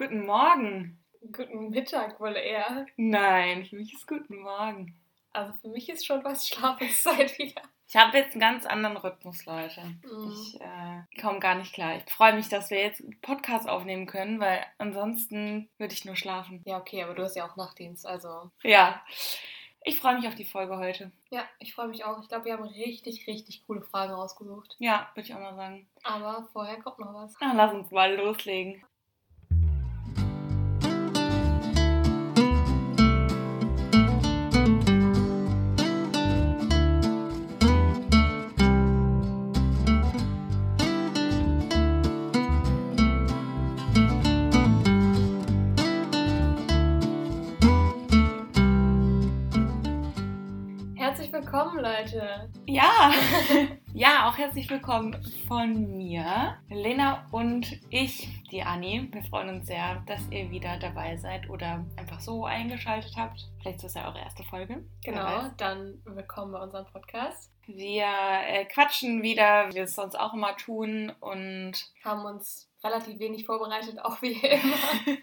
Guten Morgen. Guten Mittag wohl eher. Nein, für mich ist guten Morgen. Also für mich ist schon was Schlafenszeit wieder. Ich habe jetzt einen ganz anderen Rhythmus, Leute. Mhm. Ich äh, komme gar nicht klar. Ich freue mich, dass wir jetzt einen Podcast aufnehmen können, weil ansonsten würde ich nur schlafen. Ja, okay, aber du hast ja auch Nachtdienst, also. Ja, ich freue mich auf die Folge heute. Ja, ich freue mich auch. Ich glaube, wir haben richtig, richtig coole Fragen rausgesucht. Ja, würde ich auch mal sagen. Aber vorher kommt noch was. Dann lass uns mal loslegen. Leute. Ja, ja, auch herzlich willkommen von mir, Lena und ich, die Anni. Wir freuen uns sehr, dass ihr wieder dabei seid oder einfach so eingeschaltet habt. Vielleicht ist das ja eure erste Folge. Genau, dann willkommen bei unserem Podcast. Wir äh, quatschen wieder, wie wir es sonst auch immer tun und Haben uns relativ wenig vorbereitet, auch wie immer.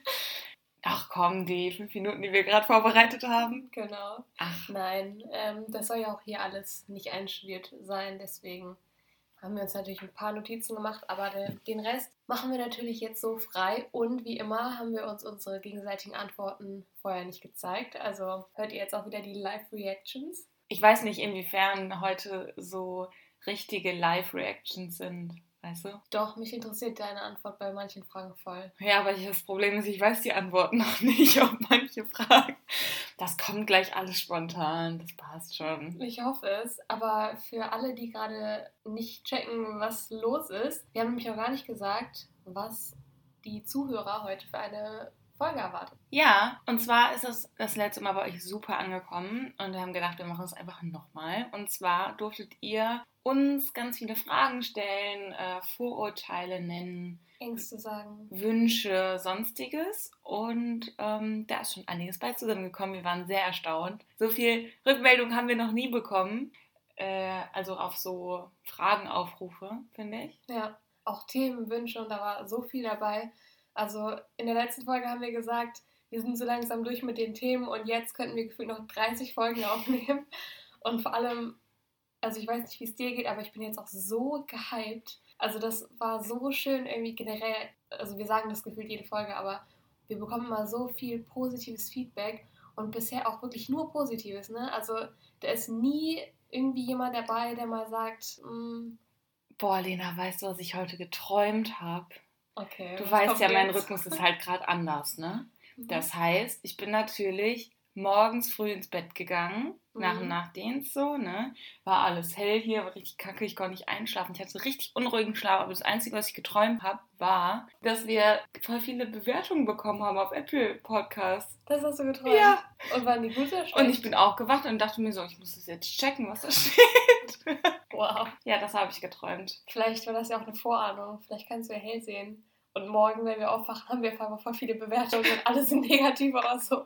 ach komm, die fünf Minuten, die wir gerade vorbereitet haben. genau. Ach, Nein, ähm, das soll ja auch hier alles nicht einstudiert sein, deswegen haben wir uns natürlich ein paar Notizen gemacht, aber de- den Rest machen wir natürlich jetzt so frei und wie immer haben wir uns unsere gegenseitigen Antworten vorher nicht gezeigt, also hört ihr jetzt auch wieder die Live-Reactions. ich weiß nicht, inwiefern heute so richtige Live-Reactions sind, weißt du? Doch, mich interessiert deine Antwort bei manchen Fragen voll. Ja, aber das Problem ist, ich weiß die Antworten noch nicht auf manche Fragen. Das kommt gleich alles spontan, das passt schon. Ich hoffe es, aber für alle, die gerade nicht checken, was los ist, wir haben nämlich noch gar nicht gesagt, was die Zuhörer heute für eine Folge erwartet. Ja, und zwar ist es das letzte Mal bei euch super angekommen und wir haben gedacht, wir machen es einfach nochmal. Und zwar durftet ihr uns ganz viele Fragen stellen, äh, Vorurteile nennen, Ängste sagen. Wünsche, sonstiges. Und ähm, da ist schon einiges bei zusammengekommen. Wir waren sehr erstaunt. So viel Rückmeldung haben wir noch nie bekommen. Äh, also auf so Fragenaufrufe, finde ich. Ja, auch Themenwünsche und da war so viel dabei. Also in der letzten Folge haben wir gesagt, wir sind so langsam durch mit den Themen und jetzt könnten wir gefühlt noch 30 Folgen aufnehmen. Und vor allem, also ich weiß nicht, wie es dir geht, aber ich bin jetzt auch so gehypt. Also das war so schön irgendwie generell, also wir sagen das gefühlt jede Folge, aber wir bekommen immer so viel positives Feedback und bisher auch wirklich nur positives, ne? Also da ist nie irgendwie jemand dabei, der mal sagt, "Mm, Boah, Lena, weißt du, was ich heute geträumt habe? Okay. Du weißt ja, mein jetzt?" Rhythmus ist halt gerade anders, ne? Mhm. Das heißt, ich bin natürlich morgens früh ins Bett gegangen, nach dem Mhm. Nachtdienst so, ne? War alles hell hier, war richtig kacke, ich konnte nicht einschlafen. Ich hatte so richtig unruhigen Schlaf, aber das Einzige, was ich geträumt habe, war, dass wir voll viele Bewertungen bekommen haben auf Apple Podcasts. Das hast du geträumt? Ja. Und waren die gut oder schlecht? Und ich bin aufgewacht und dachte mir so, ich muss das jetzt checken, was da steht. Wow. ja, das habe ich geträumt. Vielleicht war das ja auch eine Vorahnung. Vielleicht kannst du ja hell sehen. Und morgen, wenn wir aufwachen, haben wir auf einmal voll viele Bewertungen und alle sind negativ oder so.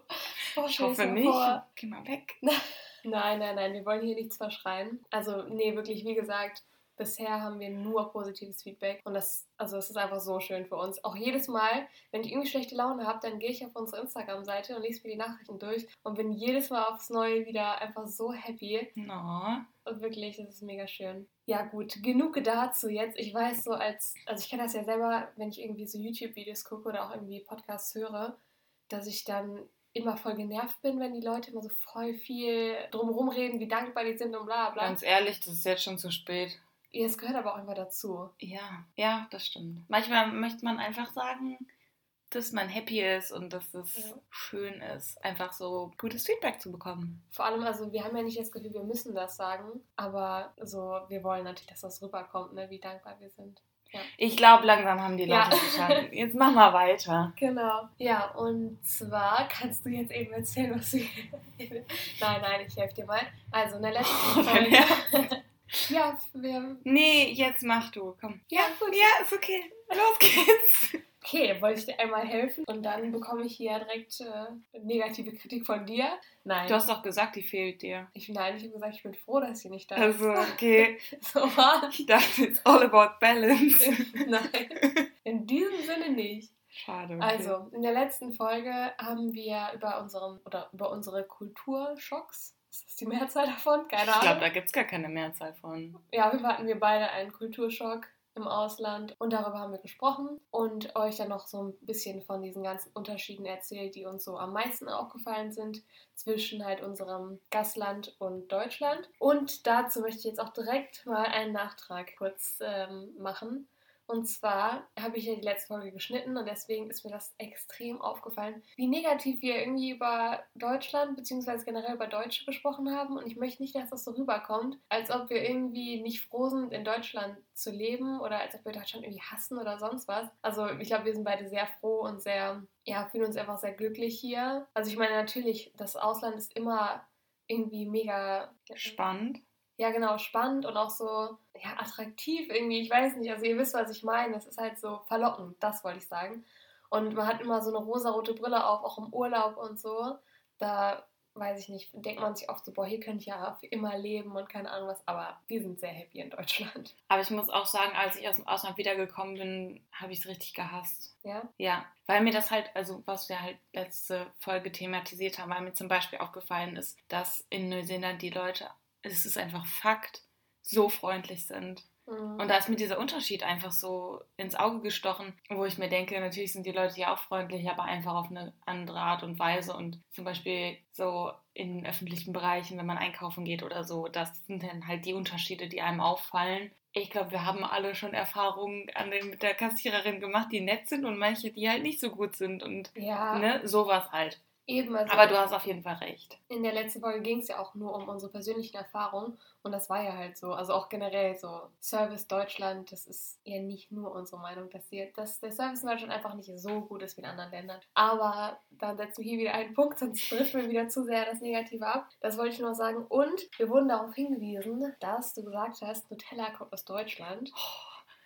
Oh, Ich hoffe nicht. vor. Geh mal weg. Nein, nein, nein, wir wollen hier nichts verschreien. Also, nee, wirklich, wie gesagt, bisher haben wir nur positives Feedback. Und das, also es ist einfach so schön für uns. Auch jedes Mal, wenn ich irgendwie schlechte Laune habe, dann gehe ich auf unsere Instagram-Seite und lese mir die Nachrichten durch und bin jedes Mal aufs Neue wieder einfach so happy. No. Und wirklich, das ist mega schön. Ja, gut, genug dazu jetzt. Ich weiß so als, also ich kenne das ja selber, wenn ich irgendwie so YouTube-Videos gucke oder auch irgendwie Podcasts höre, dass ich dann immer voll genervt bin, wenn die Leute immer so voll viel drumherum reden, wie dankbar die sind und bla bla. Ganz ehrlich, das ist jetzt schon zu spät. Ja, es gehört aber auch einfach dazu. Ja, ja, das stimmt. Manchmal möchte man einfach sagen, dass man happy ist und dass es Ja. schön ist, einfach so gutes Feedback zu bekommen. Vor allem, also wir haben ja nicht das Gefühl, wir müssen das sagen, aber so, wir wollen natürlich, dass das rüberkommt, ne, wie dankbar wir sind. Ich glaube, langsam haben die Leute Ja. es verstanden. Jetzt mach mal weiter. Genau. Ja, und zwar kannst du jetzt eben erzählen, was du. nein, nein, ich helfe dir mal. Also in der letzten Oh, Folge. ja, wir. Nee, jetzt mach du, komm. Ja, gut. Ja, ist okay. Los geht's. Okay, wollte ich dir einmal helfen und dann bekomme ich hier direkt äh, negative Kritik von dir. Nein. Du hast doch gesagt, die fehlt dir. ich, nein, ich habe gesagt, ich bin froh, dass sie nicht da Also, ist. okay. So was? Ich dachte, it's all about balance. Nein. In diesem Sinne nicht. Schade. Okay. Also, in der letzten Folge haben wir über unseren oder über unsere Kulturschocks. Ist das die Mehrzahl davon? Keine ich Ahnung. glaube, da gibt es gar keine Mehrzahl von. Ja, auf jeden Fall hatten wir beide einen Kulturschock im Ausland und darüber haben wir gesprochen und euch dann noch so ein bisschen von diesen ganzen Unterschieden erzählt, die uns so am meisten aufgefallen sind zwischen halt unserem Gastland und Deutschland. Und dazu möchte ich jetzt auch direkt mal einen Nachtrag kurz ähm, machen. Und zwar habe ich ja die letzte Folge geschnitten und deswegen ist mir das extrem aufgefallen, wie negativ wir irgendwie über Deutschland bzw. generell über Deutsche gesprochen haben. Und ich möchte nicht, dass das so rüberkommt, als ob wir irgendwie nicht froh sind, in Deutschland zu leben oder als ob wir Deutschland irgendwie hassen oder sonst was. Also ich glaube, wir sind beide sehr froh und sehr, ja, fühlen uns einfach sehr glücklich hier. Also ich meine natürlich, das Ausland ist immer irgendwie mega Spannend. Ja, genau, spannend und auch so ja, attraktiv irgendwie. Ich weiß nicht, also ihr wisst, was ich meine. Es ist halt so verlockend, das wollte ich sagen. Und man hat immer so eine rosarote Brille auf, auch im Urlaub und so. Da weiß ich nicht, denkt man sich oft so, boah, hier könnte ich ja für immer leben und keine Ahnung was. Aber wir sind sehr happy in Deutschland. Aber ich muss auch sagen, als ich aus dem Ausland wiedergekommen bin, habe ich es richtig gehasst. Ja, Ja, weil mir das halt, also was wir halt letzte Folge thematisiert haben, weil mir zum Beispiel aufgefallen ist, dass in Neuseeland die Leute, es ist einfach Fakt, so freundlich sind. Mhm. Und da ist mir dieser Unterschied einfach so ins Auge gestochen, wo ich mir denke, natürlich sind die Leute hier auch freundlich, aber einfach auf eine andere Art und Weise. Und zum Beispiel so in öffentlichen Bereichen, wenn man einkaufen geht oder so, das sind dann halt die Unterschiede, die einem auffallen. Ich glaube, wir haben alle schon Erfahrungen an den, mit der Kassiererin gemacht, die nett sind und manche, die halt nicht so gut sind. Und ja, ne, sowas halt. Eben. Also Aber du hast auf jeden Fall recht. in der letzten Folge ging es ja auch nur um unsere persönlichen Erfahrungen und das war ja halt so. Also auch generell so Service Deutschland, das ist ja nicht nur unsere Meinung, dass, die, dass der Service in Deutschland einfach nicht so gut ist wie in anderen Ländern. Aber dann setzen wir hier wieder einen Punkt, sonst trifft mir wieder zu sehr das Negative ab. Das wollte ich nur sagen. Und wir wurden darauf hingewiesen, dass du gesagt hast, Nutella kommt aus Deutschland.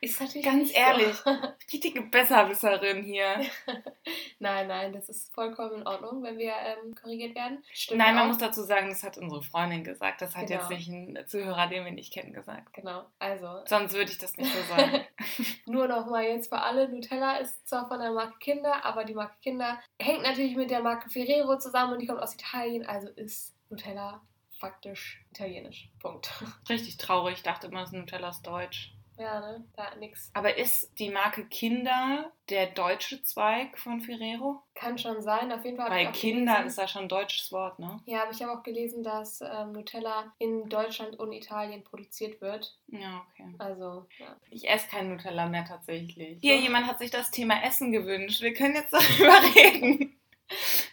Ist natürlich Ganz nicht ehrlich, So. richtige Besserwisserin hier. nein, nein, das ist vollkommen in Ordnung, wenn wir ähm, korrigiert werden. Stimmt Nein, man auch. muss dazu sagen, das hat unsere Freundin gesagt. Das hat Genau. jetzt nicht ein Zuhörer, den wir nicht kennen, gesagt. Genau, also Sonst würde ich das nicht so sagen. Nur nochmal jetzt für alle, Nutella ist zwar von der Marke Kinder, aber die Marke Kinder hängt natürlich mit der Marke Ferrero zusammen und die kommt aus Italien, also ist Nutella faktisch italienisch. Punkt. Richtig traurig. Ich dachte immer, das Nutella ist deutsch. Ja, ne? Da nix. Aber ist die Marke Kinder der deutsche Zweig von Ferrero? Kann schon sein, auf jeden Fall. auch Kinder gelesen- ist ja schon ein deutsches Wort, ne? Ja, aber ich habe auch gelesen, dass ähm, Nutella in Deutschland und Italien produziert wird. Ja, okay. Also, ja. Ich esse kein Nutella mehr tatsächlich. Hier, jemand hat sich das Thema Essen gewünscht. Wir können jetzt darüber reden.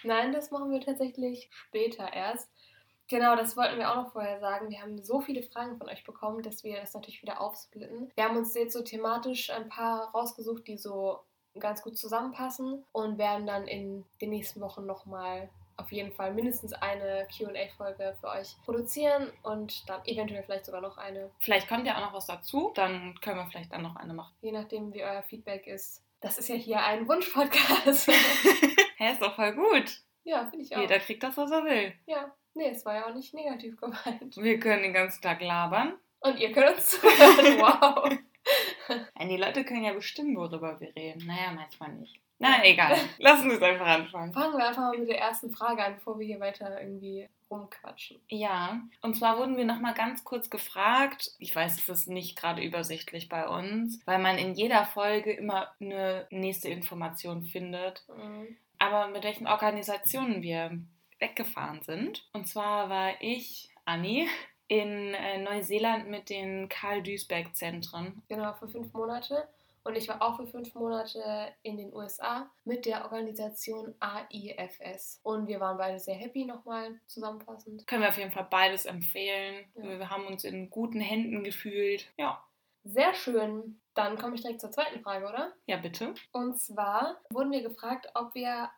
Nein, das machen wir tatsächlich später erst. Genau, das wollten wir auch noch vorher sagen. Wir haben so viele Fragen von euch bekommen, dass wir das natürlich wieder aufsplitten. Wir haben uns jetzt so thematisch ein paar rausgesucht, die so ganz gut zusammenpassen und werden dann in den nächsten Wochen nochmal auf jeden Fall mindestens eine QA-Folge für euch produzieren und dann eventuell vielleicht sogar noch eine, Vielleicht kommt ja auch noch was dazu. Dann können wir vielleicht dann noch eine machen. je nachdem, wie euer Feedback ist. Das ist ja hier ein Wunsch-Podcast. Hä, ist doch voll gut. ja, finde ich auch. Jeder kriegt das, was er will. Ja, nee, es war ja auch nicht negativ gemeint. Wir können den ganzen Tag labern. Und ihr könnt uns zuhören. Wow. Die Leute können ja bestimmen, worüber wir reden. Naja, manchmal nicht. Na, egal. Lass uns einfach anfangen. Fangen wir einfach mal mit der ersten Frage an, bevor wir hier weiter irgendwie rumquatschen. Ja, und zwar wurden wir nochmal ganz kurz gefragt. Ich weiß, es ist nicht gerade übersichtlich bei uns, weil man in jeder Folge immer eine nächste Information findet. Mhm. Aber mit welchen Organisationen wir weggefahren sind. Und zwar war ich, Anni, in äh, Neuseeland mit den Karl-Duisberg-Zentren. Genau, für fünf Monate. Und ich war auch für fünf Monate in den USA mit der Organisation AIFS. Und wir waren beide sehr happy, nochmal zusammenfassend. Können wir auf jeden Fall beides empfehlen. Ja. Wir haben uns in guten Händen gefühlt. Ja, Sehr schön. Dann komme ich direkt zur zweiten Frage, oder? ja bitte. Und zwar wurden wir gefragt, ob wir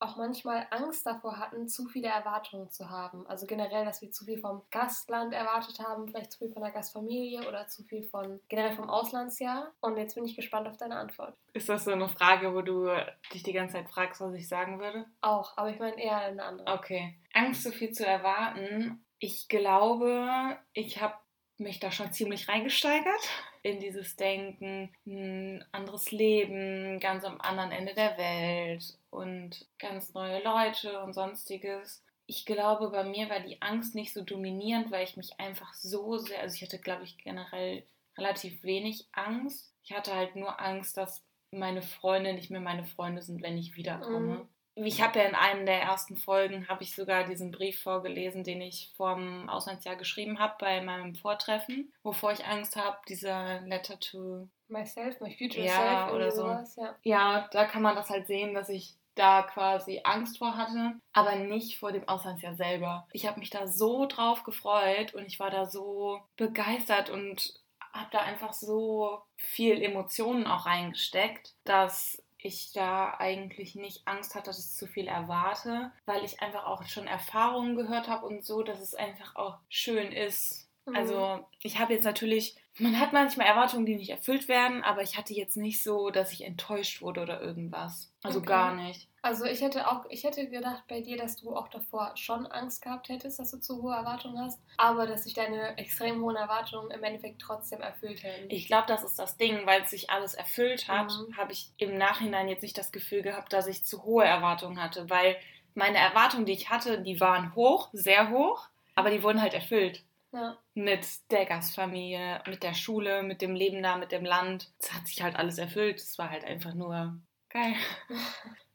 auch manchmal Angst davor hatten, zu viele Erwartungen zu haben. Also generell, dass wir zu viel vom Gastland erwartet haben, vielleicht zu viel von der Gastfamilie oder zu viel von generell vom Auslandsjahr. Und jetzt bin ich gespannt auf deine Antwort. Ist das so eine Frage, wo du dich die ganze Zeit fragst, was ich sagen würde? Auch, aber ich meine eher eine andere. Okay. Angst, so viel zu erwarten. Ich glaube, ich habe mich da schon ziemlich reingesteigert. In dieses Denken, ein anderes Leben, ganz am anderen Ende der Welt und ganz neue Leute und sonstiges. Ich glaube, bei mir war die Angst nicht so dominierend, weil ich mich einfach so sehr, also ich hatte, glaube ich, generell relativ wenig Angst. Ich hatte halt nur Angst, dass meine Freunde nicht mehr meine Freunde sind, wenn ich wiederkomme. Mhm ich habe ja in einem der ersten Folgen, habe ich sogar diesen Brief vorgelesen, den ich vom Auslandsjahr geschrieben habe bei meinem Vortreffen, wovor ich Angst habe, dieser Letter to Myself, my future ja, self oder so. ja. ja, da kann man das halt sehen, dass ich da quasi Angst vor hatte, aber nicht vor dem Auslandsjahr selber. Ich habe mich da so drauf gefreut und ich war da so begeistert und habe da einfach so viel Emotionen auch reingesteckt, dass ich da eigentlich nicht Angst hatte, dass ich zu viel erwarte, weil ich einfach auch schon Erfahrungen gehört habe und so, dass es einfach auch schön ist. Mhm. Also ich habe jetzt natürlich, man hat manchmal Erwartungen, die nicht erfüllt werden, aber ich hatte jetzt nicht so, dass ich enttäuscht wurde oder irgendwas. Also okay. gar nicht. Also ich hätte auch, ich hätte gedacht bei dir, dass du auch davor schon Angst gehabt hättest, dass du zu hohe Erwartungen hast, aber dass sich deine extrem hohen Erwartungen im Endeffekt trotzdem erfüllt hätten. Ich glaube, das ist das Ding, weil sich alles erfüllt hat, mhm. habe ich im Nachhinein jetzt nicht das Gefühl gehabt, dass ich zu hohe Erwartungen hatte, weil meine Erwartungen, die ich hatte, die waren hoch, sehr hoch, aber die wurden halt erfüllt. Ja. Mit der Gastfamilie, mit der Schule, mit dem Leben da, mit dem Land. Es hat sich halt alles erfüllt. Es war halt einfach nur geil.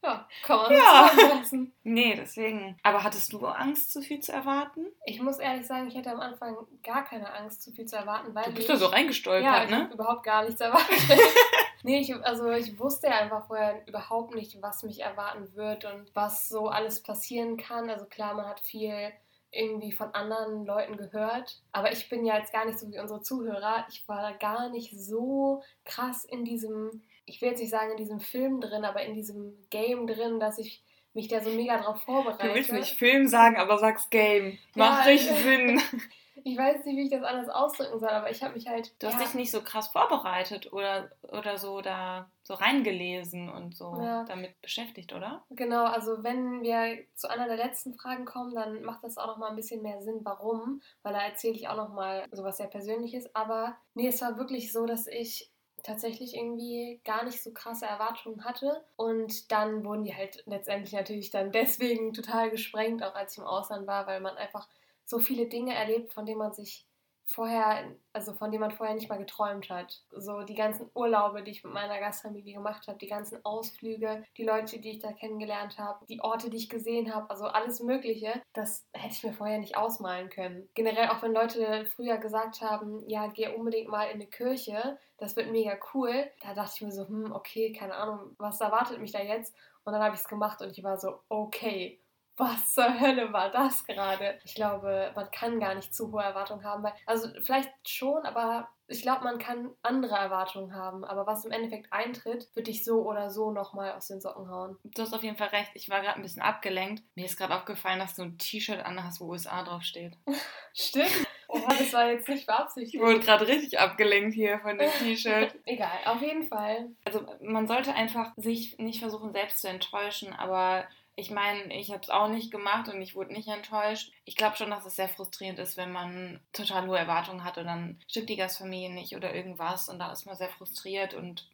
Ja, kann man ja. lassen. Nee, deswegen. Aber hattest du Angst, zu viel zu erwarten? Ich muss ehrlich sagen, ich hatte am Anfang gar keine Angst, zu viel zu erwarten, weil. Du bist da so reingestolpert, ja, ich ne? überhaupt gar nichts erwartet. nee, ich, also ich wusste ja einfach vorher überhaupt nicht, was mich erwarten wird und was so alles passieren kann. Also klar, man hat viel irgendwie von anderen Leuten gehört. Aber ich bin ja jetzt gar nicht so wie unsere Zuhörer. Ich war gar nicht so krass in diesem ich will jetzt nicht sagen in diesem Film drin, aber in diesem Game drin, dass ich mich da so mega drauf vorbereite. Du willst nicht Film sagen, aber sagst Game. Macht ja, richtig Sinn. Ich weiß nicht, wie ich das alles ausdrücken soll, aber ich habe mich halt. Du hast ja. dich nicht so krass vorbereitet oder, oder so da so reingelesen und so ja. damit beschäftigt, oder? Genau, also wenn wir zu einer der letzten Fragen kommen, dann macht das auch nochmal ein bisschen mehr Sinn, warum, weil da erzähle ich auch nochmal sowas sehr Persönliches. Aber nee, es war wirklich so, dass ich tatsächlich irgendwie gar nicht so krasse Erwartungen hatte. Und dann wurden die halt letztendlich natürlich dann deswegen total gesprengt, auch als ich im Ausland war, weil man einfach so viele Dinge erlebt, von denen man sich vorher, also von dem man vorher nicht mal geträumt hat. So die ganzen Urlaube, die ich mit meiner Gastfamilie gemacht habe, die ganzen Ausflüge, die Leute, die ich da kennengelernt habe, die Orte, die ich gesehen habe, also alles Mögliche, das hätte ich mir vorher nicht ausmalen können. Generell auch wenn Leute früher gesagt haben, ja, geh unbedingt mal in eine Kirche, das wird mega cool, da dachte ich mir so, hm, okay, keine Ahnung, was erwartet mich da jetzt? Und dann habe ich es gemacht und ich war so, okay, was zur Hölle war das gerade? Ich glaube, man kann gar nicht zu hohe Erwartungen haben. Weil, also vielleicht schon, aber ich glaube, man kann andere Erwartungen haben. Aber was im Endeffekt eintritt, wird dich so oder so nochmal aus den Socken hauen. Du hast auf jeden Fall recht. Ich war gerade ein bisschen abgelenkt. Mir ist gerade aufgefallen, dass du ein T-Shirt anhast, wo USA draufsteht. Stimmt. Oh, das war jetzt nicht beabsichtigt. Ich wurde gerade richtig abgelenkt hier von dem T-Shirt. Egal, auf jeden Fall. Also man sollte einfach sich nicht versuchen, selbst zu enttäuschen, aber ich meine, ich habe es auch nicht gemacht und ich wurde nicht enttäuscht. Ich glaube schon, dass es sehr frustrierend ist, wenn man total hohe Erwartungen hat und dann stimmt die Gastfamilie nicht oder irgendwas und da ist man sehr frustriert und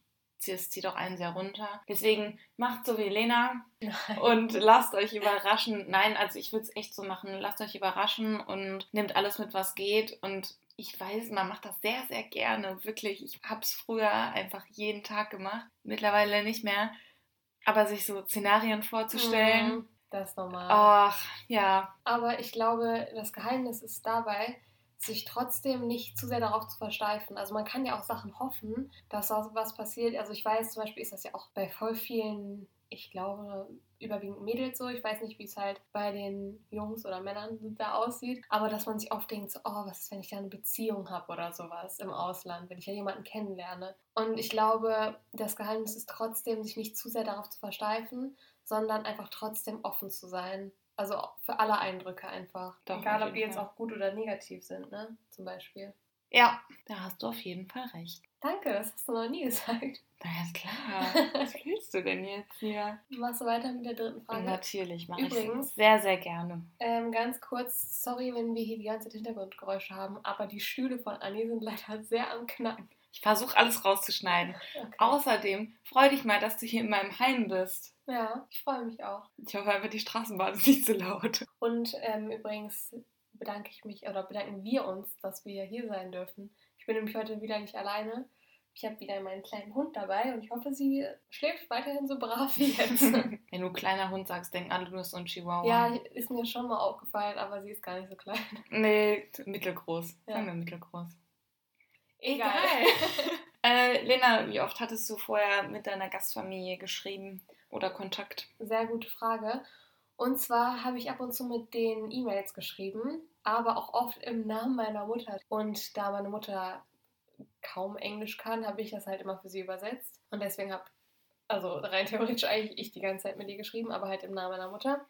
es zieht auch einen sehr runter. Deswegen macht so wie Lena Nein. und lasst euch überraschen. Nein, also ich würde es echt so machen. Lasst euch überraschen und nehmt alles mit, was geht und ich weiß, man macht das sehr, sehr gerne. Wirklich. Ich habe es früher einfach jeden Tag gemacht. Mittlerweile nicht mehr. Aber sich so Szenarien vorzustellen. Mhm, das ist normal. Ach, ja. Aber ich glaube, das Geheimnis ist dabei, sich trotzdem nicht zu sehr darauf zu versteifen. Also man kann ja auch Sachen hoffen, dass was passiert. Also ich weiß zum Beispiel ist das ja auch bei voll vielen, ich glaube, überwiegend Mädels so. Ich weiß nicht, wie es halt bei den Jungs oder Männern da aussieht. Aber dass man sich oft denkt, so, oh, was ist, wenn ich da eine Beziehung habe oder sowas im Ausland, wenn ich ja jemanden kennenlerne. Und ich glaube, das Geheimnis ist trotzdem, sich nicht zu sehr darauf zu versteifen, sondern einfach trotzdem offen zu sein. Also für alle Eindrücke einfach. Doch, Egal, ob die jetzt auch gut oder negativ sind, ne? Zum Beispiel. Ja, da hast du auf jeden Fall recht. Danke, das hast du noch nie gesagt. Na ja, klar. Was willst du denn jetzt hier? Machst du weiter mit der dritten Frage? Natürlich, mache ich sehr, sehr gerne. Ähm, ganz kurz, sorry, wenn wir hier die ganze Zeit Hintergrundgeräusche haben, aber die Stühle von Annie sind leider sehr am Knacken. Ich versuche alles rauszuschneiden. Okay. Außerdem freu dich mal, dass du hier in meinem Heim bist. Ja, ich freue mich auch. Ich hoffe einfach, die Straßenbahn ist nicht zu laut. Und ähm, übrigens bedanke ich mich oder bedanken wir uns, dass wir hier sein dürfen. Ich bin nämlich heute wieder nicht alleine. Ich habe wieder meinen kleinen Hund dabei und ich hoffe, sie schläft weiterhin so brav wie jetzt. Wenn du kleiner Hund sagst, denken alle, du bist so ein Chihuahua. ja, ist mir schon mal aufgefallen, aber sie ist gar nicht so klein. Nee, mittelgroß. Ja. Sagen wir mittelgroß. Egal. äh, Lena, wie oft hattest du vorher mit deiner Gastfamilie geschrieben oder Kontakt? Sehr gute Frage. Und zwar habe ich ab und zu mit den E-Mails geschrieben, aber auch oft im Namen meiner Mutter. Und da meine Mutter kaum Englisch kann, habe ich das halt immer für sie übersetzt. Und deswegen habe, also rein theoretisch eigentlich ich die ganze Zeit mit ihr geschrieben, aber halt im Namen meiner Mutter.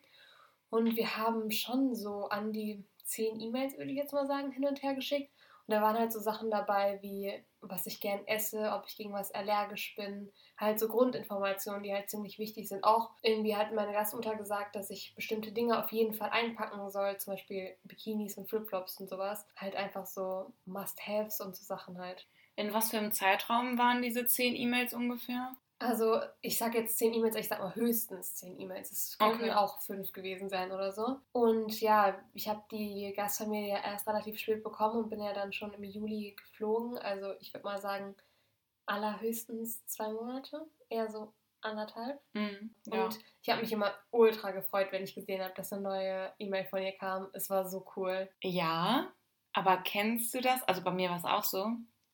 Und wir haben schon so an die zehn E-Mails, würde ich jetzt mal sagen, hin und her geschickt. Und da waren halt so Sachen dabei wie, was ich gern esse, ob ich gegen was allergisch bin. Halt so Grundinformationen, die halt ziemlich wichtig sind. Auch irgendwie hat meine Gastmutter gesagt, dass ich bestimmte Dinge auf jeden Fall einpacken soll. Zum Beispiel Bikinis und Flipflops und sowas. Halt einfach so Must-Haves und so Sachen halt. In was für einem Zeitraum waren diese zehn E-Mails ungefähr? Also, ich sage jetzt zehn E-Mails, ich sag mal höchstens zehn E-Mails. Es könnten Okay. auch fünf gewesen sein oder so. Und ja, ich habe die Gastfamilie erst relativ spät bekommen und bin ja dann schon im Juli geflogen. Also, ich würde mal sagen, allerhöchstens zwei Monate, eher so anderthalb. Mhm. Ja. Und ich habe mich immer ultra gefreut, wenn ich gesehen habe, dass eine neue E-Mail von ihr kam. Es war so cool. ja, aber kennst du das? Also bei mir war es auch so.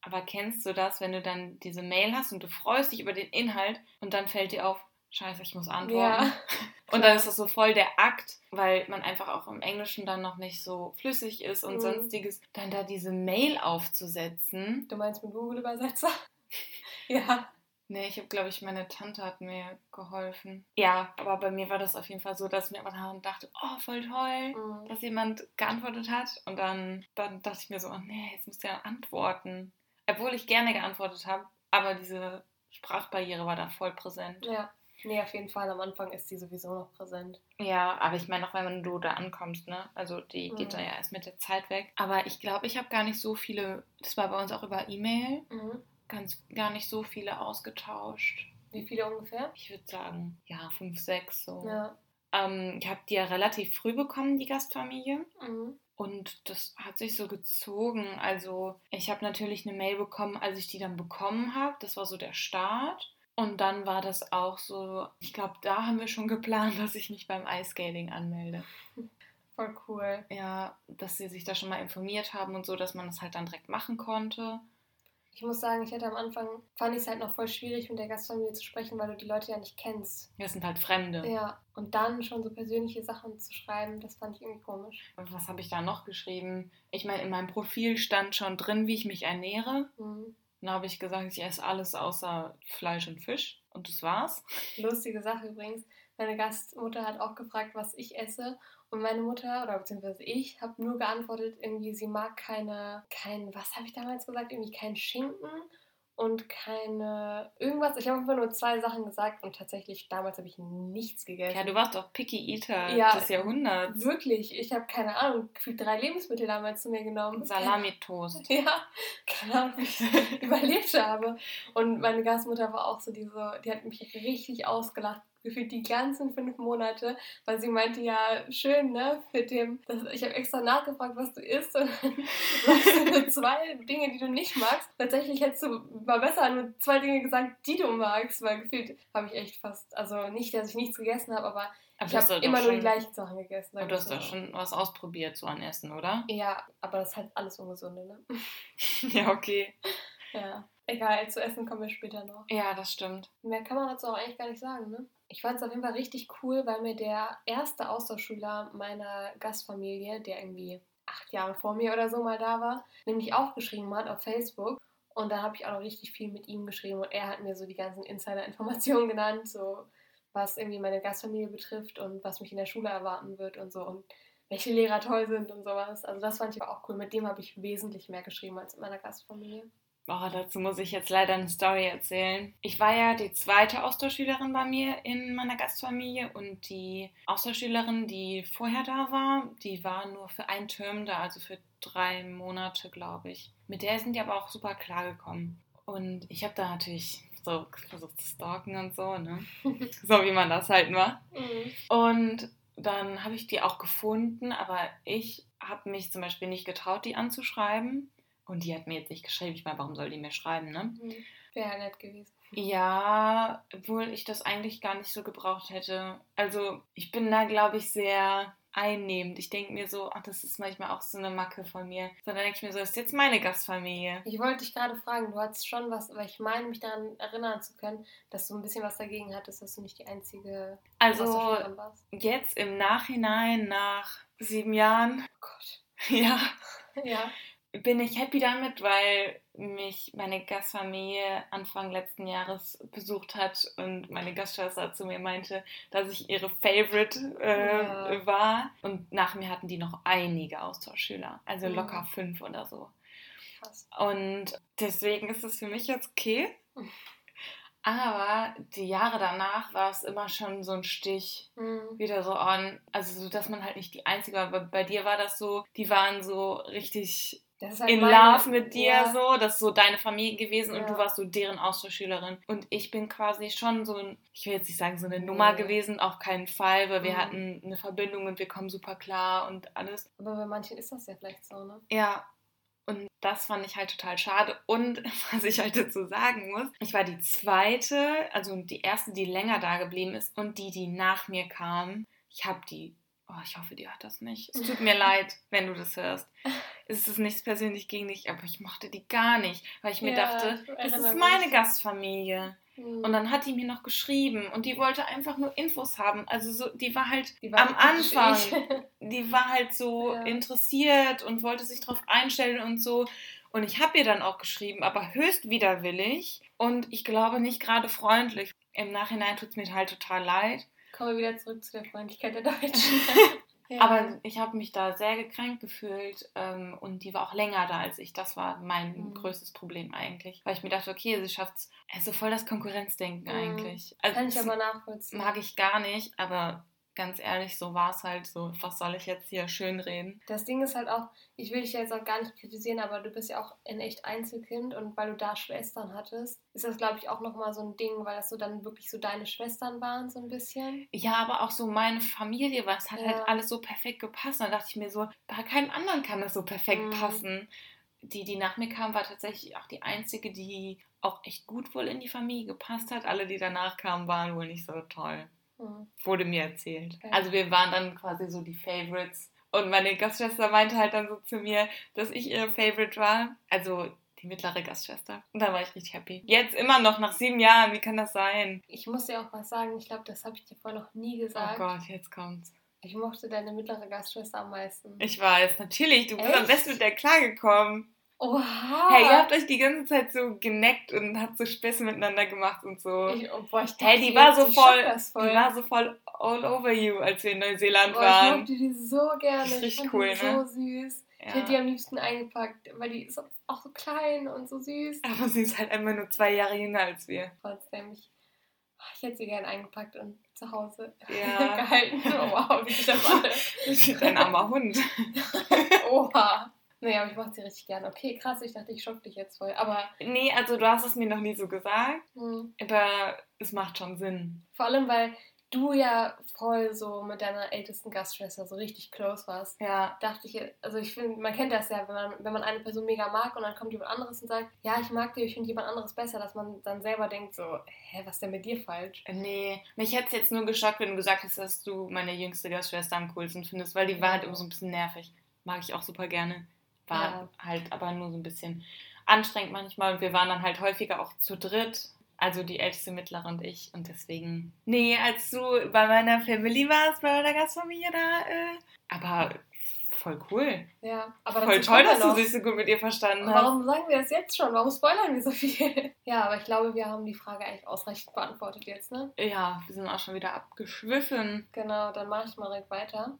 Aber kennst du das, wenn du dann diese Mail hast und du freust dich über den Inhalt und dann fällt dir auf, scheiße, ich muss antworten. Ja. Und dann ist das so voll der Akt, weil man einfach auch im Englischen dann noch nicht so flüssig ist und Mhm. sonstiges, dann da diese Mail aufzusetzen. Du meinst mit Google-Übersetzer? ja. Nee, ich habe, glaube ich, meine Tante hat mir geholfen. Ja, aber bei mir war das auf jeden Fall so, dass ich mir dann dachte, oh, voll toll, Mhm. dass jemand geantwortet hat. Und dann, dann dachte ich mir so, oh nee, jetzt muss der antworten. Obwohl ich gerne geantwortet habe, aber diese Sprachbarriere war da voll präsent. Ja. Nee, auf jeden Fall. Am Anfang ist die sowieso noch präsent. Ja, aber ich meine auch, wenn du da ankommst, ne? Also die geht Mhm. da ja erst mit der Zeit weg. Aber ich glaube, ich habe gar nicht so viele, das war bei uns auch über E-Mail, Mhm. ganz gar nicht so viele ausgetauscht. Wie viele ungefähr? Ich würde sagen, ja, fünf, sechs so. Ja. Ähm, ich habe die ja relativ früh bekommen, die Gastfamilie. Mhm. Und das hat sich so gezogen. Also ich habe natürlich eine Mail bekommen, als ich die dann bekommen habe. Das war so der Start. Und dann war das auch so, ich glaube, da haben wir schon geplant, dass ich mich beim Eiskating anmelde. Voll cool. Ja, dass sie sich da schon mal informiert haben und so, dass man das halt dann direkt machen konnte. Ich muss sagen, ich hätte am Anfang, fand ich es halt noch voll schwierig, mit der Gastfamilie zu sprechen, weil du die Leute ja nicht kennst. Wir sind halt Fremde. Ja. Und dann schon so persönliche Sachen zu schreiben, das fand ich irgendwie komisch. Was habe ich da noch geschrieben? Ich meine, in meinem Profil stand schon drin, wie ich mich ernähre. Mhm. Dann habe ich gesagt, ich esse alles außer Fleisch und Fisch. Und das war's. Lustige Sache übrigens. Meine Gastmutter hat auch gefragt, was ich esse. Und meine Mutter, oder beziehungsweise ich, habe nur geantwortet, irgendwie, sie mag keine, kein, was habe ich damals gesagt? Irgendwie kein Schinken und keine, irgendwas. Ich habe einfach nur zwei Sachen gesagt und tatsächlich, damals habe ich nichts gegessen. Ja, du warst doch Picky Eater Ja. des Jahrhunderts. Wirklich, ich habe keine Ahnung, gefühlt drei Lebensmittel damals zu mir genommen. Salami-Toast. Ja, keine Ahnung, wie ich überlebt habe. Und meine Gastmutter war auch so, die, so, die hat mich richtig ausgelacht, gefühlt die ganzen fünf Monate, weil sie meinte, ja, schön, ne, mit dem, das, ich habe extra nachgefragt, was du isst und dann sagst du nur zwei Dinge, die du nicht magst. Tatsächlich hättest du mal besser nur zwei Dinge gesagt, die du magst, weil gefühlt habe ich echt fast, also nicht, dass ich nichts gegessen habe, aber Aber ich habe immer nur die gleichen Sachen gegessen. aber du hast doch schon was ausprobiert, so an Essen, oder? Ja, aber das ist halt alles Ungesunde, ne? ja, okay. Ja. Egal, zu essen kommen wir später noch. Ja, das stimmt. Mehr kann man dazu auch eigentlich gar nicht sagen, ne? Ich fand es auf jeden Fall richtig cool, weil mir der erste Austauschschüler meiner Gastfamilie, der irgendwie acht Jahre vor mir oder so mal da war, nämlich auch geschrieben hat auf Facebook. Und da habe ich auch noch richtig viel mit ihm geschrieben und er hat mir so die ganzen Insider-Informationen genannt, so was irgendwie meine Gastfamilie betrifft und was mich in der Schule erwarten wird und so und welche Lehrer toll sind und sowas. Also das fand ich auch cool. Mit dem habe ich wesentlich mehr geschrieben als mit meiner Gastfamilie. Oh, dazu muss ich jetzt leider eine Story erzählen. Ich war ja die zweite Austauschschülerin bei mir in meiner Gastfamilie und die Austauschschülerin, die vorher da war, die war nur für einen Term da, also für drei Monate, glaube ich. Mit der sind die aber auch super klar gekommen. Und ich habe da natürlich so versucht zu stalken und so, ne? so wie man das halt macht. Mhm. Und dann habe ich die auch gefunden, aber ich habe mich zum Beispiel nicht getraut, die anzuschreiben. Und die hat mir jetzt nicht geschrieben. Ich meine, warum soll die mir schreiben, ne? Mhm. Wäre nett gewesen. Ja, obwohl ich das eigentlich gar nicht so gebraucht hätte. Also ich bin da, glaube ich, sehr einnehmend. Ich denke mir so, ach, das ist manchmal auch so eine Macke von mir. So, dann denke ich mir so, das ist jetzt meine Gastfamilie. Ich wollte dich gerade fragen, du hattest schon was, weil ich meine, mich daran erinnern zu können, dass du ein bisschen was dagegen hattest, dass du nicht die einzige Also warst. jetzt im Nachhinein, nach sieben Jahren, Oh Gott. ja, Ja. Bin ich happy damit, weil mich meine Gastfamilie Anfang letzten Jahres besucht hat und meine Gastschwester zu mir meinte, dass ich ihre Favorite äh, Ja. war. Und nach mir hatten die noch einige Austauschschüler, also Mhm. locker fünf oder so. Krass. Und deswegen ist es für mich jetzt okay. Aber die Jahre danach war es immer schon so ein Stich Mhm. wieder so an. Also so, dass man halt nicht die Einzige war. Aber bei dir war das so, die waren so richtig halt in love mit dir ja. so. Das ist so deine Familie gewesen und Ja. du warst so deren Austauschschülerin. Und ich bin quasi schon so ein, ich will jetzt nicht sagen so eine Nummer Nee. gewesen, auf keinen Fall, weil wir Mhm. hatten eine Verbindung und wir kommen super klar und alles. Aber bei manchen ist das ja vielleicht so, ne? Ja, und das fand ich halt total schade. Und was ich halt dazu sagen muss, ich war die zweite, also die erste, die länger da geblieben ist und die, die nach mir kam. Ich habe die, oh, ich hoffe, die hört das nicht. Es tut mir leid, wenn du das hörst. Es ist nichts persönlich gegen dich, aber ich mochte die gar nicht, weil ich mir Ja, dachte, das ist mich. meine Gastfamilie. Mhm. Und dann hat die mir noch geschrieben und die wollte einfach nur Infos haben. Also so, die war halt Die war am Anfang die war halt so Ja. interessiert und wollte sich drauf einstellen und so. Und ich habe ihr dann auch geschrieben, aber höchst widerwillig und ich glaube nicht gerade freundlich. Im Nachhinein tut es mir halt total leid. Kommen wir wieder zurück zu der Freundlichkeit der Deutschen. ja. Aber ich habe mich da sehr gekränkt gefühlt ähm, und die war auch länger da als ich. Das war mein Mhm. größtes Problem eigentlich. Weil ich mir dachte, okay, sie schafft es. Also voll das Konkurrenzdenken Mhm. eigentlich. Also, Kann ich aber nachvollziehen. mag ich gar nicht, aber ganz ehrlich, so war es halt so. Was soll ich jetzt hier schön reden? Das Ding ist halt auch, ich will dich jetzt auch gar nicht kritisieren, aber du bist ja auch ein echt Einzelkind und weil du da Schwestern hattest, ist das, glaube ich, auch nochmal so ein Ding, weil das so dann wirklich so deine Schwestern waren, so ein bisschen. Ja, aber auch so meine Familie, weil es hat Ja. halt alles so perfekt gepasst. Und da dachte ich mir so, bei keinem anderen kann das so perfekt Mhm. passen. Die, die nach mir kam, war tatsächlich auch die einzige, die auch echt gut wohl in die Familie gepasst hat. Alle, die danach kamen, waren wohl nicht so toll. Hm. Wurde mir erzählt. Okay. Also wir waren dann quasi so die Favorites. Und meine Gastschwester meinte halt dann so zu mir, dass ich ihr Favorite war. Also die mittlere Gastschwester. Und da war ich richtig happy. Jetzt immer noch, nach sieben Jahren, wie kann das sein? Ich muss dir auch was sagen, ich glaube, das habe ich dir vorher noch nie Oh gesagt. Gott, jetzt kommt's. Ich mochte deine mittlere Gastschwester am meisten. Ich weiß, natürlich, du bist am Echt? besten mit der klargekommen. Oha! Hey, ihr habt euch die ganze Zeit so geneckt und habt so Späße miteinander gemacht und so. ich, oh, boah, ich dachte, hey, die war so voll, voll. die war so voll all over you, als wir in Neuseeland Boah, ich waren. mochte die so gerne. Ich richtig cool, die ne? so süß. Ich Ja. hätte die am liebsten eingepackt, weil die ist auch so klein und so süß. Aber sie ist halt einfach nur zwei Jahre jünger als wir. Trotzdem, ich, ich hätte sie gerne eingepackt und zu Hause Ja. gehalten. Oh, wow, wie ich das alle. Ein armer Hund. Oha. Naja, aber ich mache sie richtig gerne. Okay, krass, ich dachte, ich schock dich jetzt voll. Aber Nee, also du hast es mir noch nie so gesagt, hm, aber es macht schon Sinn. vor allem, weil du ja voll so mit deiner ältesten Gastschwester so richtig close warst. Ja, dachte ich, also ich finde, man kennt das ja, wenn man, wenn man eine Person mega mag und dann kommt jemand anderes und sagt, ja, ich mag dich, ich finde jemand anderes besser, dass man dann selber denkt so, hä, was ist denn mit dir falsch? nee. Mich hätte es jetzt nur geschockt, wenn du gesagt hast, dass du meine jüngste Gastschwester am coolsten findest, weil die war halt immer so ein bisschen nervig. Mag ich auch super gerne. War Ja. halt aber nur so ein bisschen anstrengend manchmal und wir waren dann halt häufiger auch zu dritt. Also die älteste, mittlere und ich. Und deswegen. Nee, als du bei meiner Family warst, bei meiner Gastfamilie da, äh, aber voll cool. Ja, aber voll toll, dass du dich so gut mit ihr verstanden hast. Warum sagen wir das jetzt schon? Warum spoilern wir so viel? Ja, aber ich glaube, wir haben die Frage eigentlich ausreichend beantwortet jetzt, ne? Ja, wir sind auch schon wieder abgeschwiffen. Genau, dann mache ich mal direkt weiter.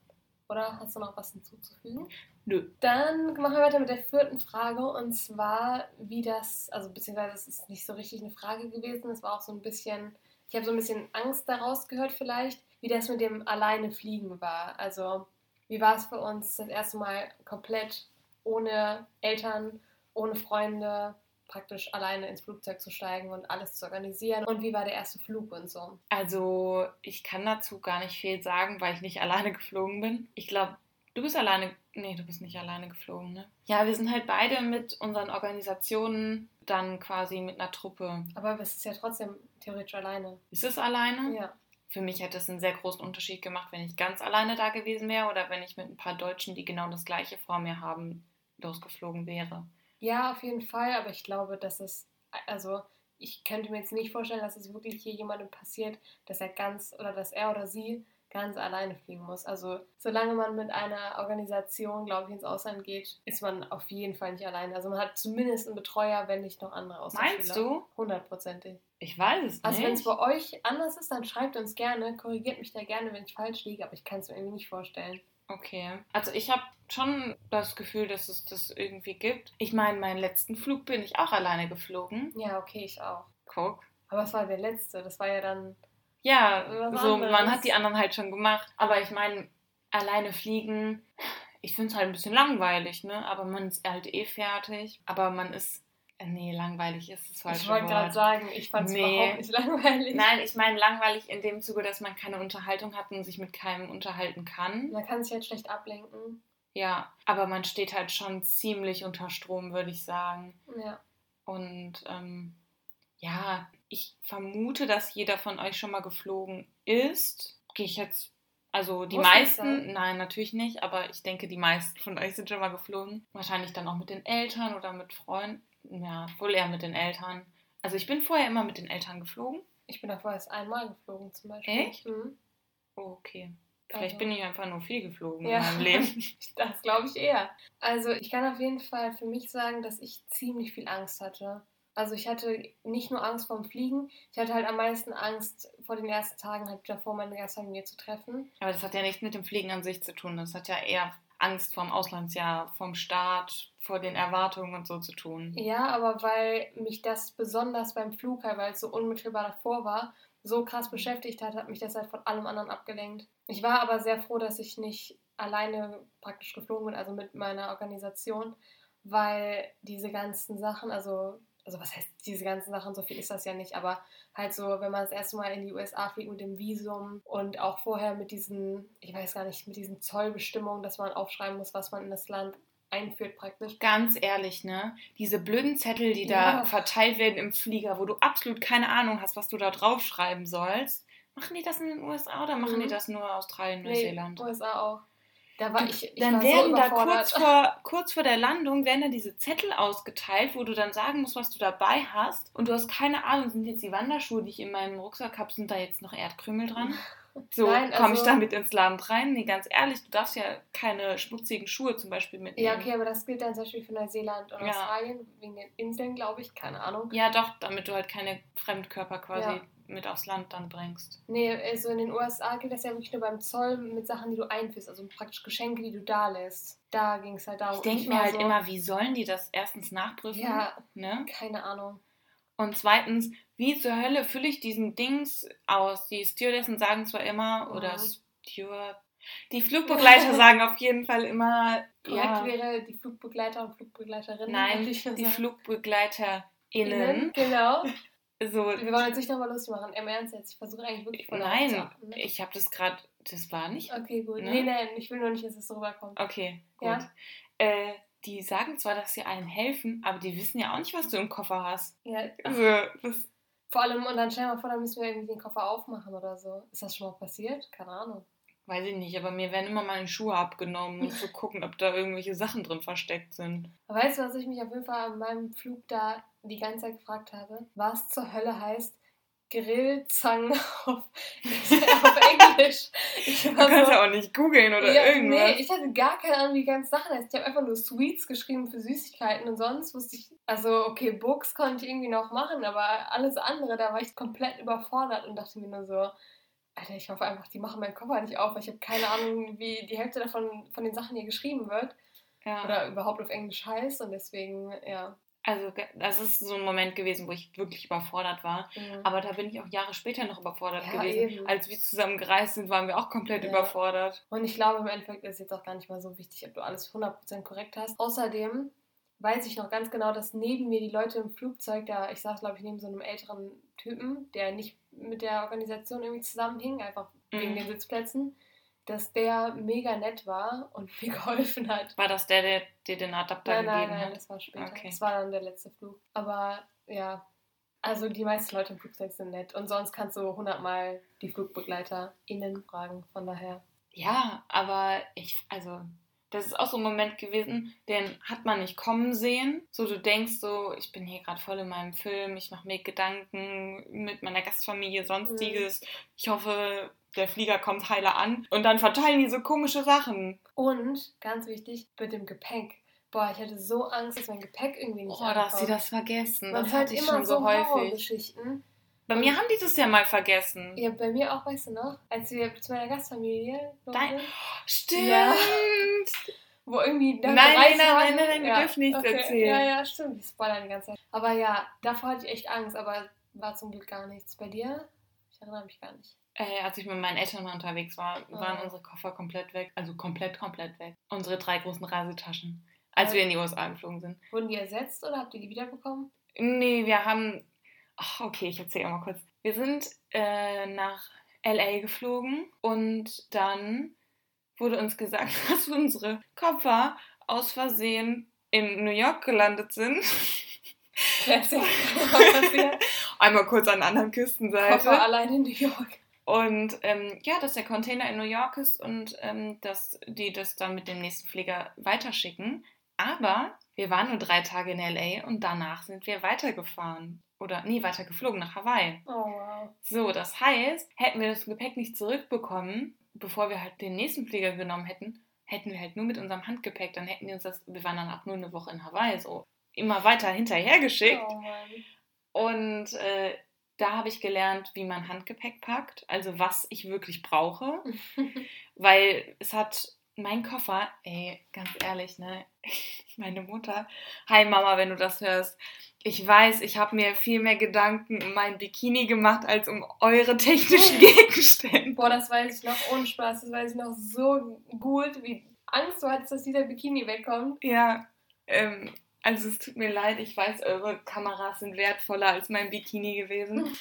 Oder hast du noch was hinzuzufügen? Nö. Dann machen wir weiter mit der vierten Frage und zwar, wie das, also beziehungsweise es ist nicht so richtig eine Frage gewesen, es war auch so ein bisschen, ich habe so ein bisschen Angst daraus gehört vielleicht, wie das mit dem alleine fliegen war. Also wie war es für uns das erste Mal komplett ohne Eltern, ohne Freunde, praktisch alleine ins Flugzeug zu steigen und alles zu organisieren? Und wie war der erste Flug und so? Also, ich kann dazu gar nicht viel sagen, weil ich nicht alleine geflogen bin. Ich glaube, du bist alleine. Nee, du bist nicht alleine geflogen, ne? Ja, wir sind halt beide mit unseren Organisationen dann quasi mit einer Truppe. Aber es ist ja trotzdem theoretisch alleine. Ist es alleine? Ja. Für mich hätte es einen sehr großen Unterschied gemacht, wenn ich ganz alleine da gewesen wäre oder wenn ich mit ein paar Deutschen, die genau das gleiche vor mir haben, losgeflogen wäre. Ja, auf jeden Fall, aber ich glaube, dass es, also ich könnte mir jetzt nicht vorstellen, dass es wirklich hier jemandem passiert, dass er ganz oder dass er oder sie ganz alleine fliegen muss. Also solange man mit einer Organisation, glaube ich, ins Ausland geht, ist man auf jeden Fall nicht alleine. Also man hat zumindest einen Betreuer, wenn nicht noch andere Austauschschüler. Meinst du? Hundertprozentig. Ich weiß es nicht. Also wenn es bei euch anders ist, dann schreibt uns gerne, korrigiert mich da gerne, wenn ich falsch liege, aber ich kann es mir irgendwie nicht vorstellen. Okay. Also ich habe schon das Gefühl, dass es das irgendwie gibt. Ich meine, meinen letzten Flug bin ich auch alleine geflogen. Ja, okay, ich auch. Guck. Aber es war der letzte, das war ja dann Ja, so anderes. man hat die anderen halt schon gemacht. Aber ich meine, alleine fliegen, ich finde es halt ein bisschen langweilig, ne? Aber man ist halt eh fertig. Aber man ist. äh, Nee, langweilig ist es falsche Ich wollte gerade sagen, ich fand es Nee. überhaupt nicht langweilig. Nein, ich meine langweilig in dem Zuge, dass man keine Unterhaltung hat und sich mit keinem unterhalten kann. Man kann sich halt schlecht ablenken. Ja, aber man steht halt schon ziemlich unter Strom, würde ich sagen. Ja. Und ähm, ja, ich vermute, dass jeder von euch schon mal geflogen ist. Gehe ich jetzt. Also die Muss meisten, nein, natürlich nicht, aber ich denke, die meisten von euch sind schon mal geflogen. Wahrscheinlich dann auch mit den Eltern oder mit Freunden. Ja, wohl eher mit den Eltern. Also ich bin vorher immer mit den Eltern geflogen. Ich bin davor erst einmal geflogen zum Beispiel. Echt? Mhm. Oh, okay. Vielleicht Also- bin ich einfach nur viel geflogen Ja. in meinem Leben. Das glaube ich eher. Also ich kann auf jeden Fall für mich sagen, dass ich ziemlich viel Angst hatte. Also ich hatte nicht nur Angst vorm Fliegen, ich hatte halt am meisten Angst vor den ersten Tagen halt davor, meine Gastfamilie zu treffen. Aber das hat ja nichts mit dem Fliegen an sich zu tun. Das hat ja eher Angst vorm Auslandsjahr, vom Start, vor den Erwartungen und so zu tun. Ja, aber weil mich das besonders beim Flug, halt, weil es so unmittelbar davor war, so krass beschäftigt hat, hat mich das halt von allem anderen abgelenkt. Ich war aber sehr froh, dass ich nicht alleine praktisch geflogen bin, also mit meiner Organisation, weil diese ganzen Sachen, also, also was heißt diese ganzen Sachen, so viel ist das ja nicht, aber halt so, wenn man das erste Mal in die USA fliegt mit dem Visum und auch vorher mit diesen, ich weiß gar nicht, mit diesen Zollbestimmungen, dass man aufschreiben muss, was man in das Land einführt praktisch. Ganz ehrlich, ne? Diese blöden Zettel, die Ja. da verteilt werden im Flieger, wo du absolut keine Ahnung hast, was du da draufschreiben sollst. Machen die das in den USA oder machen Mhm. die das nur Australien, Nee, Neuseeland? USA auch. Da war ich, ich dann war werden so da kurz vor, kurz vor der Landung werden da diese Zettel ausgeteilt, wo du dann sagen musst, was du dabei hast. Und du hast keine Ahnung, sind jetzt die Wanderschuhe, die ich in meinem Rucksack habe, sind da jetzt noch Erdkrümel dran? So komme ich also- damit ins Land rein? Nee, ganz ehrlich, du darfst ja keine schmutzigen Schuhe zum Beispiel mitnehmen. Ja, okay, aber das gilt dann zum Beispiel für Neuseeland und Ja. Australien, wegen den Inseln, glaube ich, keine Ahnung. Ja, doch, damit du halt keine Fremdkörper quasi Ja. Mit aufs Land dann bringst. Nee, also in den USA gilt das ja wirklich nur beim Zoll mit Sachen, die du einführst, also praktisch Geschenke, die du da lässt. Da ging es halt darum. Ich denke mir halt so, immer, wie sollen die das erstens nachprüfen? Ja, Ne? keine Ahnung. Und zweitens, wie zur Hölle fülle ich diesen Dings aus? Die Stewardessen sagen zwar immer, oder Mhm. Steward. Die Flugbegleiter sagen auf jeden Fall immer, Korrekt ja, wäre die Flugbegleiter und Flugbegleiterinnen. nein, die. FlugbegleiterInnen. Innen, Genau. So, Wir wollen uns nicht darüber lustig machen. Im Ernst jetzt. Ich versuche eigentlich wirklich voll nein, achten, ne? ich habe das gerade, das war nicht. Okay, gut. Ne? Nee, nein, ich will nur nicht, dass es so rüberkommt. Okay, gut. Ja. Äh, die sagen zwar, dass sie einem helfen, aber die wissen ja auch nicht, was du im Koffer hast. Ja, Also, das, vor allem, und dann stell mal vor, dann müssen wir irgendwie den Koffer aufmachen oder so. Ist das schon mal passiert? Keine Ahnung. weiß ich nicht, aber mir werden immer meine Schuhe abgenommen, um zu gucken, ob da irgendwelche Sachen drin versteckt sind. Weißt du, was ich mich auf jeden Fall an meinem Flug da die ganze Zeit gefragt habe? Was zur Hölle heißt Grillzangen auf, auf Englisch? Ich Du kannst so, ja auch nicht googeln oder ja, irgendwas. nee, ich hatte gar keine Ahnung, wie die ganzen Sachen heißt. Ich habe einfach nur Sweets geschrieben für Süßigkeiten und sonst wusste ich, also okay, Books konnte ich irgendwie noch machen, aber alles andere, da war ich komplett überfordert und dachte mir nur so, Alter, ich hoffe einfach, die machen meinen Koffer nicht auf, weil ich habe keine Ahnung, wie die Hälfte davon von den Sachen hier geschrieben wird ja. oder überhaupt auf Englisch heißt und deswegen, ja. Also, das ist so ein Moment gewesen, wo ich wirklich überfordert war. Mhm. Aber da bin ich auch Jahre später noch überfordert Ja, gewesen. eben. Als wir zusammen gereist sind, waren wir auch komplett Ja. überfordert. Und ich glaube, im Endeffekt ist jetzt auch gar nicht mal so wichtig, ob du alles 100% korrekt hast. Außerdem weiß ich noch ganz genau, dass neben mir die Leute im Flugzeug, da ich saß, glaube ich, neben so einem älteren Typen, der nicht mit der Organisation irgendwie zusammenhing, einfach wegen Mhm. den Sitzplätzen, dass der mega nett war und mir geholfen hat. War das der, der dir den Adapter Nein, nein, gegeben nein, hat? das war später. Okay. Das war dann der letzte Flug. Aber ja, also die meisten Leute im Flugzeug sind nett. Und sonst kannst du hundertmal die FlugbegleiterInnen fragen. Von daher. Ja, aber ich, also, das ist auch so ein Moment gewesen, den hat man nicht kommen sehen. So, du denkst so, ich bin hier gerade voll in meinem Film, ich mache mir Gedanken mit meiner Gastfamilie, sonstiges. Ich hoffe, der Flieger kommt heiler an. Und dann verteilen die so komische Sachen. Und ganz wichtig, mit dem Gepäck. Boah, ich hatte so Angst, dass mein Gepäck irgendwie nicht Oh, dass sie ankommt. das vergessen. Man Das hört hatte ich immer schon so so häufig. Horrorgeschichten. Bei mir haben die das ja mal vergessen. Ja, bei mir auch, weißt du noch, als wir zu meiner Gastfamilie Dein- Stimmt. Ja. wo irgendwie Nein, nein, nein, Tagen- nein, nein, wir dürfen nichts erzählen. Ja, ja, stimmt, die spoilern die ganze Zeit. Aber ja, davor hatte ich echt Angst, aber war zum Glück gar nichts. Bei dir? Ich erinnere mich gar nicht. Äh, als ich mit meinen Eltern unterwegs war, waren Ah. unsere Koffer komplett weg. Also komplett, komplett weg. Unsere drei großen Reisetaschen. Als wir in die USA geflogen sind. Wurden die ersetzt oder habt ihr die wiederbekommen? Nee, wir haben. Ach, okay, ich erzähle mal kurz. Wir sind äh, nach LA geflogen und dann wurde uns gesagt, dass unsere Koffer aus Versehen in New York gelandet sind. Einmal kurz an der anderen Koffer Küstenseite. allein in New York. Und ähm, ja, dass der Container in New York ist und ähm, dass die das dann mit dem nächsten Flieger weiterschicken. Aber wir waren nur drei Tage in LA und danach sind wir weitergefahren. Oder nee, weitergeflogen nach Hawaii. Oh wow. So, das heißt, hätten wir das Gepäck nicht zurückbekommen, bevor wir halt den nächsten Flieger genommen hätten, hätten wir halt nur mit unserem Handgepäck, dann hätten wir uns das, wir waren dann ab nur eine Woche in Hawaii, so immer weiter hinterhergeschickt. Oh Mann. Und äh, da habe ich gelernt, wie man Handgepäck packt, also was ich wirklich brauche, weil es hat mein Koffer, ey, ganz ehrlich, ne, meine Mutter, hi Mama, wenn du das hörst, ich weiß, ich habe mir viel mehr Gedanken um mein Bikini gemacht als um eure technischen Gegenstände. Boah, das weiß ich noch ohne Spaß. Das weiß ich noch so gut, wie Angst du hattest, dass dieser Bikini wegkommt. Ja, ähm, also es tut mir leid, ich weiß, eure Kameras sind wertvoller als mein Bikini gewesen.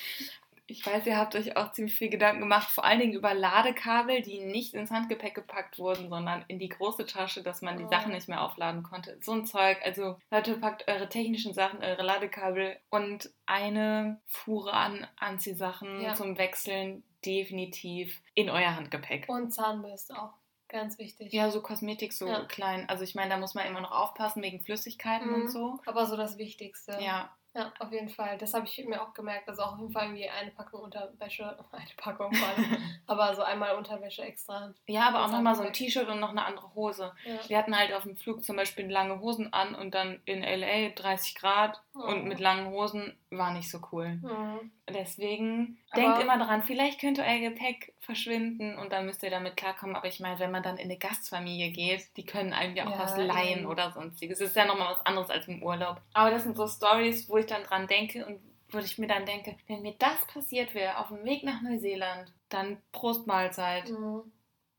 Ich weiß, ihr habt euch auch ziemlich viel Gedanken gemacht, vor allen Dingen über Ladekabel, die nicht ins Handgepäck gepackt wurden, sondern in die große Tasche, dass man die Oh. Sachen nicht mehr aufladen konnte. So ein Zeug. Also Leute, packt eure technischen Sachen, eure Ladekabel und eine Fuhre an Anziehsachen Ja. zum Wechseln definitiv in euer Handgepäck. Und Zahnbürste auch. Ganz wichtig. Ja, so Kosmetik, so Ja. klein. Also ich meine, da muss man immer noch aufpassen wegen Flüssigkeiten Mhm. und so. Aber so das Wichtigste. Ja, Ja, auf jeden Fall. Das habe ich mir auch gemerkt. Also auch auf jeden Fall irgendwie eine Packung Unterwäsche, eine Packung vor allem, aber so einmal Unterwäsche extra. ja aber auch nochmal so ein. T-Shirt und noch eine andere Hose. Ja. Wir hatten halt auf dem Flug zum Beispiel lange Hosen an und dann in LA 30 Grad Oh. und mit langen Hosen war nicht so cool. Mhm. Deswegen Aber- denkt immer dran, vielleicht könnte euer Gepäck verschwinden und dann müsst ihr damit klarkommen. Aber ich meine, wenn man dann in eine Gastfamilie geht, die können einem ja auch Ja, was leihen eben. oder sonstiges. Das ist ja nochmal was anderes als im Urlaub. Aber das sind so Stories, wo ich dann dran denke und wo ich mir dann denke, wenn mir das passiert wäre auf dem Weg nach Neuseeland, dann Prost Mahlzeit. Mhm.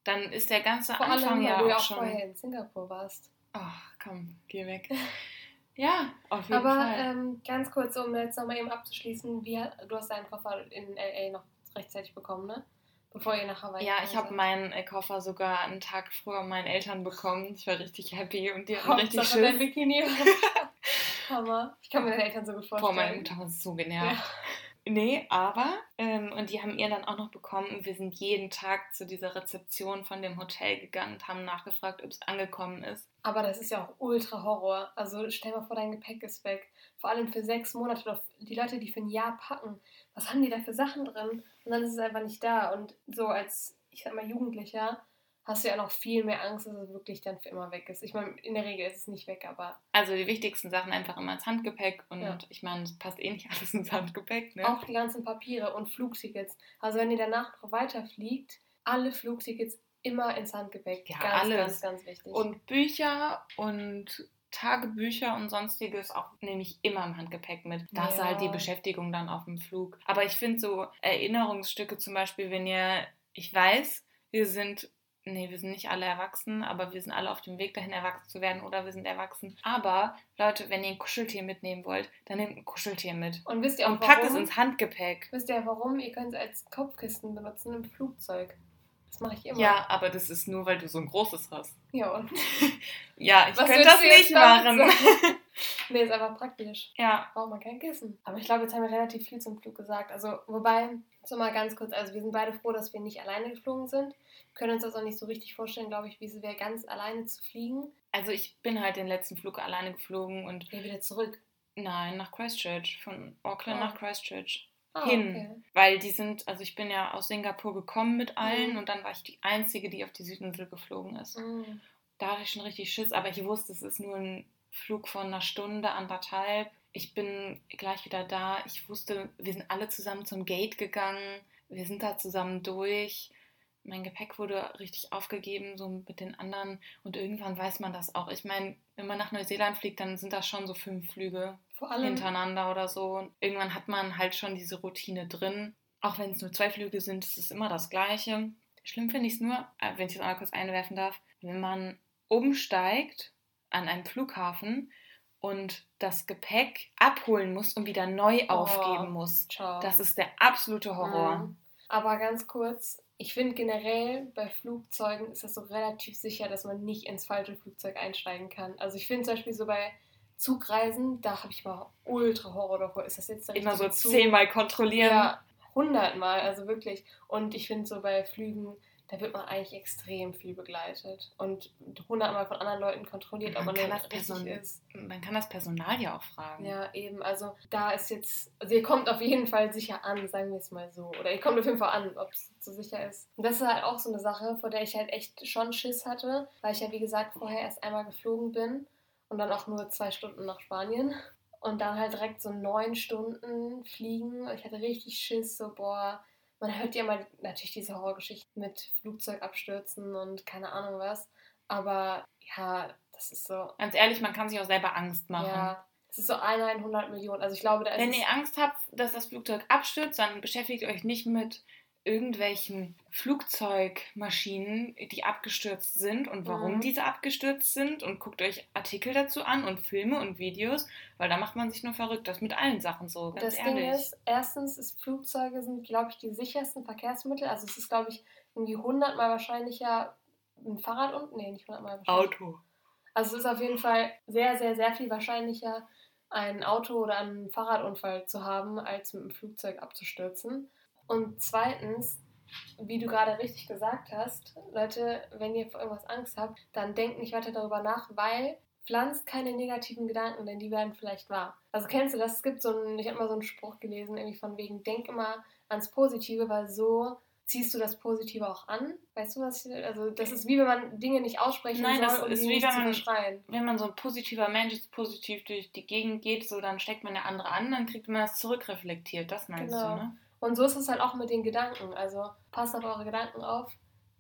Dann ist der ganze Vor Anfang allem, weil ja du ja auch auch schon. vorher in Singapur warst. Ach, komm, geh weg. Ja, auf jeden Aber Fall. ähm, ganz kurz, um jetzt nochmal eben abzuschließen, wie, du hast deinen Koffer in LA noch rechtzeitig bekommen, ne? Bevor ihr nach Hawaii ja, ich habe meinen äh, Koffer sogar einen Tag früher meinen Eltern bekommen. Ich war richtig happy und die hatten richtig Hauptsache dein Schiss. Bikini. Hammer. Ich kann mir deine Eltern so gut vorstellen. Boah, meine Mutter war so genervt. Ja. Nee, aber, ähm, und die haben ihr dann auch noch bekommen. Wir sind jeden Tag zu dieser Rezeption von dem Hotel gegangen und haben nachgefragt, ob es angekommen ist. Aber das ist ja auch ultra Horror. Also stell mal vor, dein Gepäck ist weg. Vor allem für sechs Monate. Oder die Leute, die für ein Jahr packen, was haben die da für Sachen drin? Und dann ist es einfach nicht da. Und so als, ich sag mal, Jugendlicher hast du ja noch viel mehr Angst, dass es wirklich dann für immer weg ist. Ich meine, in der Regel ist es nicht weg, aber Also die wichtigsten Sachen einfach immer ins Handgepäck. Und Ja. ich meine, es passt eh nicht alles ins Handgepäck. Ne? auch die ganzen Papiere und Flugtickets. Also wenn ihr danach noch weiterfliegt, alle Flugtickets immer ins Handgepäck. Ja, ganz, alles. ganz, ganz wichtig. Und Bücher und Tagebücher und sonstiges auch nehme ich immer im Handgepäck mit. Da hast du Ja. halt die Beschäftigung dann auf dem Flug. Aber ich finde so Erinnerungsstücke zum Beispiel, wenn ihr, ich weiß, wir sind nee, wir sind nicht alle erwachsen, aber wir sind alle auf dem Weg dahin, erwachsen zu werden oder wir sind erwachsen. Aber Leute, wenn ihr ein Kuscheltier mitnehmen wollt, dann nehmt ein Kuscheltier mit. Und wisst ihr auch Und packt warum? es ins Handgepäck. Wisst ihr warum? Ihr könnt es als Kopfkissen benutzen im Flugzeug. Das mache ich immer. Ja, aber das ist nur, weil du so ein großes hast. Ja, und? Ja, ich Was könnte das nicht machen. nee, ist einfach praktisch. ja, Braucht man kein Kissen. Aber ich glaube, jetzt haben wir relativ viel zum Flug gesagt. Also, wobei, so mal ganz kurz, also wir sind beide froh, dass wir nicht alleine geflogen sind. Wir können uns das auch nicht so richtig vorstellen, glaube ich, wie es wäre, ganz alleine zu fliegen. also ich bin halt den letzten Flug alleine geflogen und Ja, wieder zurück. nein, nach Christchurch. Von Auckland Oh. nach Christchach. Ah, hin. okay. Weil die sind, also ich bin ja aus Singapur gekommen mit allen Mhm. und dann war ich die Einzige, die auf die Südinsel geflogen ist. Mm. Da hatte ich schon richtig Schiss, aber ich wusste, es ist nur ein Flug von einer Stunde, anderthalb. Ich bin gleich wieder da. Ich wusste, wir sind alle zusammen zum Gate gegangen. Wir sind da zusammen durch. Mein Gepäck wurde richtig aufgegeben, so mit den anderen. Und irgendwann weiß man das auch. Ich meine, wenn man nach Neuseeland fliegt, dann sind das schon so fünf Flüge hintereinander oder so. Und irgendwann hat man halt schon diese Routine drin. Auch wenn es nur zwei Flüge sind, ist es immer das Gleiche. Schlimm finde ich es nur, äh, wenn ich das einmal kurz einwerfen darf, wenn man umsteigt an einem Flughafen und das Gepäck abholen muss und wieder neu Oh. aufgeben muss. ciao. Das ist der absolute Horror. Mhm. Aber ganz kurz, ich finde generell bei Flugzeugen ist das so relativ sicher, dass man nicht ins falsche Flugzeug einsteigen kann. Also ich finde zum Beispiel so bei Zugreisen, da habe ich mal ultra Horror davor. Ist das jetzt der Immer so Zug? zehnmal kontrollieren. Ja, hundertmal, also wirklich. Und ich finde so bei Flügen, da wird man eigentlich extrem viel begleitet und hundertmal von anderen Leuten kontrolliert, ob Man man kann das Person- ist. Man kann das Personal ja auch fragen. Ja, eben. Also da ist jetzt, also ihr kommt auf jeden Fall sicher an, sagen wir es mal so. Oder ihr kommt auf jeden Fall an, ob es so sicher ist. Und das ist halt auch so eine Sache, vor der ich halt echt schon Schiss hatte, weil ich ja wie gesagt vorher erst einmal geflogen bin und dann auch nur zwei Stunden nach Spanien. Und dann halt direkt so neun Stunden fliegen. Ich hatte richtig Schiss, so boah, man hört ja immer natürlich diese Horrorgeschichten mit Flugzeugabstürzen und keine Ahnung was. Aber ja, das ist so, Ganz ehrlich, man kann sich auch selber Angst machen. ja, es ist so einer in 100 Millionen. Also ich glaube, da ist Wenn ihr Angst habt, dass das Flugzeug abstürzt, dann beschäftigt euch nicht mit irgendwelchen Flugzeugmaschinen, die abgestürzt sind und warum Mhm. diese abgestürzt sind und guckt euch Artikel dazu an und Filme und Videos, weil da macht man sich nur verrückt. Das mit allen Sachen so, ganz das ehrlich. Ding ist, erstens ist Flugzeuge sind, glaube ich, die sichersten Verkehrsmittel. Also es ist, glaube ich, irgendwie 100 mal wahrscheinlicher ein Fahrrad und nee, nicht 100 mal. Auto. Also es ist auf jeden Fall sehr, sehr, sehr viel wahrscheinlicher, ein Auto oder einen Fahrradunfall zu haben, als mit einem Flugzeug abzustürzen. Und zweitens, wie du gerade richtig gesagt hast, Leute, wenn ihr vor irgendwas Angst habt, dann denkt nicht weiter darüber nach, weil pflanzt keine negativen Gedanken, denn die werden vielleicht wahr. Also kennst du das? Es gibt so einen, ich habe mal so einen Spruch gelesen, irgendwie von wegen, denk immer ans Positive, weil so ziehst du das Positive auch an. Weißt du, was ich, also das ist wie wenn man Dinge nicht aussprechen Nein, soll, das um ist wie nicht wenn zu man- verschreien. Wenn man so ein positiver Mensch ist, positiv durch die Gegend geht, so dann steckt man der andere an, dann kriegt man das zurückreflektiert. Das meinst Genau. du, ne? Und so ist es halt auch mit den Gedanken. Also passt auf eure Gedanken auf,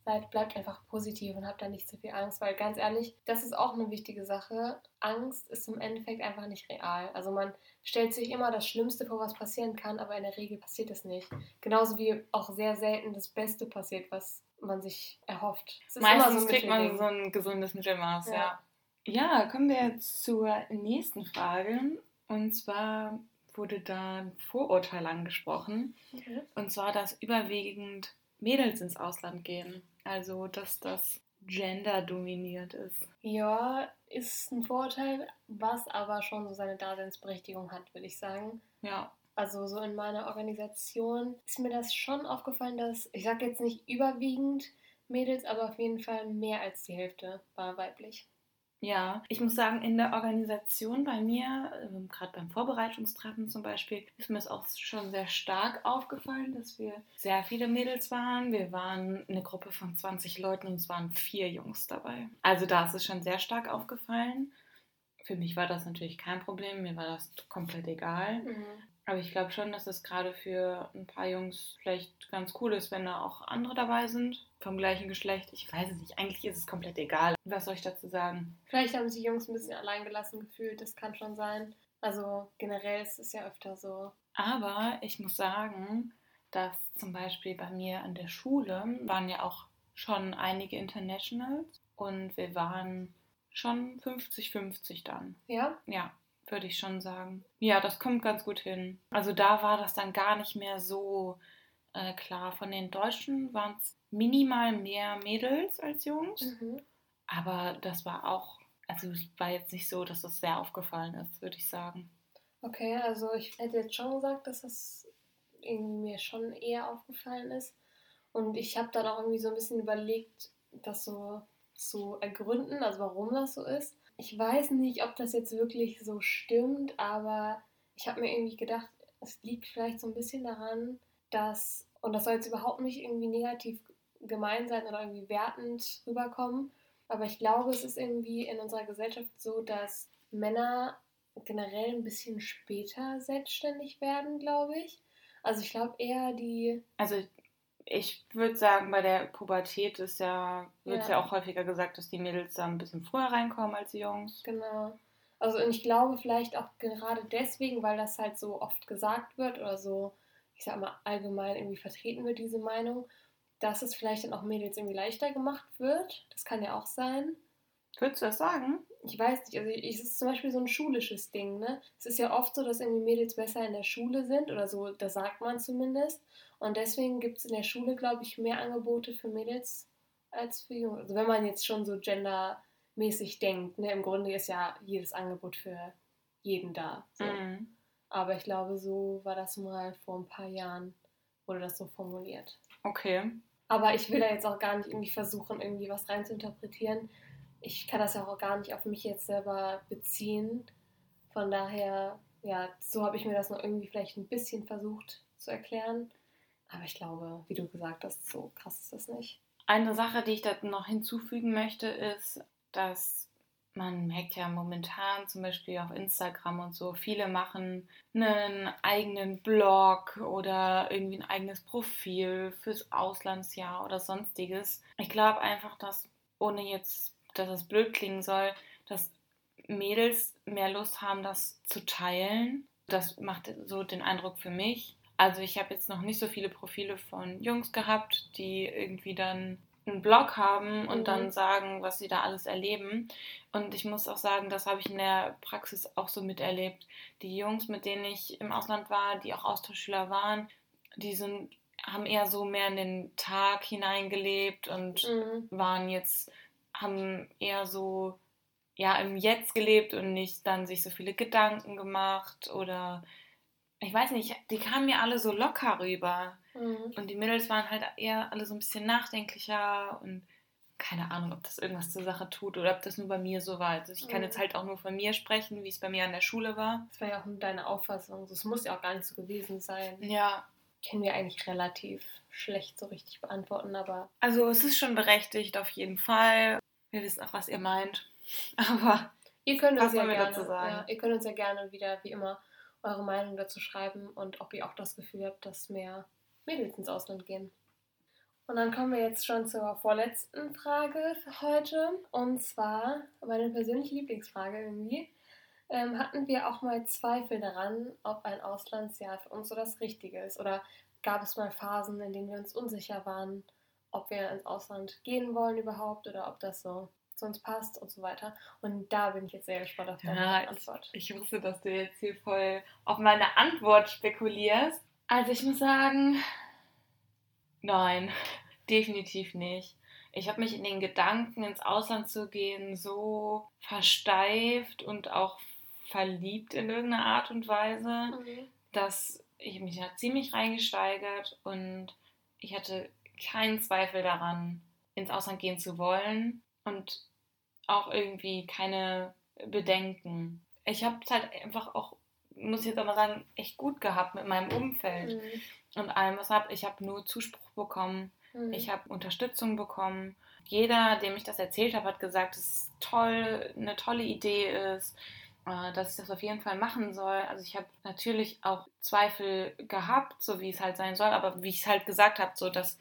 seid, bleibt einfach positiv und habt da nicht zu viel Angst, weil ganz ehrlich, das ist auch eine wichtige Sache. Angst ist im Endeffekt einfach nicht real. Also man stellt sich immer das Schlimmste vor, was passieren kann, aber in der Regel passiert es nicht. Genauso wie auch sehr selten das Beste passiert, was man sich erhofft. Es ist immer Meistens ein kriegt man so ein gesundes Mittelmaß, ja. Ja. ja. kommen wir jetzt zur nächsten Frage. Und zwar wurde da ein Vorurteil angesprochen. Mhm. Und zwar, dass überwiegend Mädels ins Ausland gehen. Also, dass das Gender dominiert ist. Ja, ist ein Vorurteil, was aber schon so seine Daseinsberechtigung hat, würde ich sagen. Ja. Also so in meiner Organisation ist mir das schon aufgefallen, dass, ich sage jetzt nicht überwiegend Mädels, aber auf jeden Fall mehr als die Hälfte war weiblich. Ja, ich muss sagen, in der Organisation bei mir, ähm, gerade beim Vorbereitungstreffen zum Beispiel, ist mir es auch schon sehr stark aufgefallen, dass wir sehr viele Mädels waren. Wir waren eine Gruppe von 20 Leuten und es waren vier Jungs dabei. Also da ist es schon sehr stark aufgefallen. Für mich war das natürlich kein Problem, mir war das komplett egal. Aber ich glaube schon, dass es gerade für ein paar Jungs vielleicht ganz cool ist, wenn da auch andere dabei sind, vom gleichen Geschlecht. Ich weiß es nicht, eigentlich ist es komplett egal. Was soll ich dazu sagen? Vielleicht haben sich Jungs ein bisschen alleingelassen gefühlt, das kann schon sein. Also generell ist es ja öfter so. Aber ich muss sagen, dass zum Beispiel bei mir an der Schule waren ja auch schon einige Internationals und wir waren schon 50-50 dann. Ja? Ja, würde ich schon sagen. Ja, das kommt ganz gut hin. Also da war das dann gar nicht mehr so äh, klar. Von den Deutschen waren es minimal mehr Mädels als Jungs. Mhm. Aber das war auch, also es war jetzt nicht so, dass das sehr aufgefallen ist, würde ich sagen. Okay, also ich hätte jetzt schon gesagt, dass das irgendwie mir schon eher aufgefallen ist. Und ich habe dann auch irgendwie so ein bisschen überlegt, das so zu ergründen, also warum das so ist. Ich weiß nicht, ob das jetzt wirklich so stimmt, aber ich habe mir irgendwie gedacht, es liegt vielleicht so ein bisschen daran, dass, und das soll jetzt überhaupt nicht irgendwie negativ gemein sein oder irgendwie wertend rüberkommen, aber ich glaube, es ist irgendwie in unserer Gesellschaft so, dass Männer generell ein bisschen später selbstständig werden, glaube ich. Also ich glaube eher die. Also ich würde sagen, bei der Pubertät ist ja, wird ja. Ja. auch häufiger gesagt, dass die Mädels da ein bisschen früher reinkommen als die Jungs. Genau. Also und ich glaube vielleicht auch gerade deswegen, weil das halt so oft gesagt wird oder so, ich sag mal, allgemein irgendwie vertreten wird, diese Meinung, dass es vielleicht dann auch Mädels irgendwie leichter gemacht wird. Das kann ja auch sein. Würdest du das sagen? Ich weiß nicht, also ich- es ist zum Beispiel so ein schulisches Ding, ne? Es ist ja oft so, dass irgendwie Mädels besser in der Schule sind oder so, das sagt man zumindest. Und deswegen gibt es in der Schule, glaube ich, mehr Angebote für Mädels als für Jungs. Also wenn man jetzt schon so gendermäßig denkt, ne? Im Grunde ist ja jedes Angebot für jeden da. So. Mhm. Aber ich glaube, so war das mal vor ein paar Jahren, wurde das so formuliert. Okay. Aber ich will da jetzt auch gar nicht irgendwie versuchen, irgendwie was reinzuinterpretieren. Ich kann das ja auch gar nicht auf mich jetzt selber beziehen. Von daher, ja, so habe ich mir das noch irgendwie vielleicht ein bisschen versucht zu erklären. Aber ich glaube, wie du gesagt hast, so krass ist das nicht. Eine Sache, die ich da noch hinzufügen möchte, ist, dass man merkt ja momentan zum Beispiel auf Instagram und so, viele machen einen eigenen Blog oder irgendwie ein eigenes Profil fürs Auslandsjahr oder sonstiges. Ich glaube einfach, dass, ohne jetzt, dass es blöd klingen soll, dass Mädels mehr Lust haben, das zu teilen. Das macht so den Eindruck für mich. Also ich habe jetzt noch nicht so viele Profile von Jungs gehabt, die irgendwie dann einen Blog haben und Mhm. dann sagen, was sie da alles erleben. Und ich muss auch sagen, das habe ich in der Praxis auch so miterlebt. Die Jungs, mit denen ich im Ausland war, die auch Austauschschüler waren, die sind, haben eher so mehr in den Tag hineingelebt und Mhm. waren jetzt, haben eher so ja im Jetzt gelebt und nicht dann sich so viele Gedanken gemacht oder ich weiß nicht, die kamen mir alle so locker rüber. Mhm. Und die Mädels waren halt eher alle so ein bisschen nachdenklicher und keine Ahnung, ob das irgendwas zur Sache tut oder ob das nur bei mir so war. Also ich kann Mhm. jetzt halt auch nur von mir sprechen, wie es bei mir an der Schule war. Das war ja auch deine Auffassung. Das muss ja auch gar nicht so gewesen sein. Ja, Können wir eigentlich relativ schlecht so richtig beantworten, aber also es ist schon berechtigt auf jeden Fall. Wir wissen auch, was ihr meint. Aber Ihr könnt uns ja gerne, dazu sagen? Ja, ihr könnt uns ja gerne wieder, wie immer, eure Meinung dazu schreiben und ob ihr auch das Gefühl habt, dass mehr Mädels ins Ausland gehen. Und dann kommen wir jetzt schon zur vorletzten Frage für heute. Und zwar meine persönliche Lieblingsfrage irgendwie. Ähm, hatten wir auch mal Zweifel daran, ob ein Auslandsjahr für uns so das Richtige ist? Oder gab es mal Phasen, in denen wir uns unsicher waren, ob wir ins Ausland gehen wollen überhaupt oder ob das so uns passt und so weiter? Und da bin ich jetzt sehr gespannt auf deine Ja, Antwort. ich wusste, dass du jetzt hier voll auf meine Antwort spekulierst. Also ich muss sagen, nein, definitiv nicht. Ich habe mich in den Gedanken, ins Ausland zu gehen, so versteift und auch verliebt in irgendeiner Art und Weise, Mhm. dass ich mich da ziemlich reingesteigert und ich hatte keinen Zweifel daran, ins Ausland gehen zu wollen und auch irgendwie keine Bedenken. Ich habe es halt einfach auch, muss ich jetzt mal sagen, echt gut gehabt mit meinem Umfeld Mhm. und allem, was hab. Ich habe nur Zuspruch bekommen, Mhm. ich habe Unterstützung bekommen. Jeder, dem ich das erzählt habe, hat gesagt, dass es toll, eine tolle Idee ist, äh, dass ich das auf jeden Fall machen soll. Also ich habe natürlich auch Zweifel gehabt, so wie es halt sein soll, aber wie ich es halt gesagt habe, so dass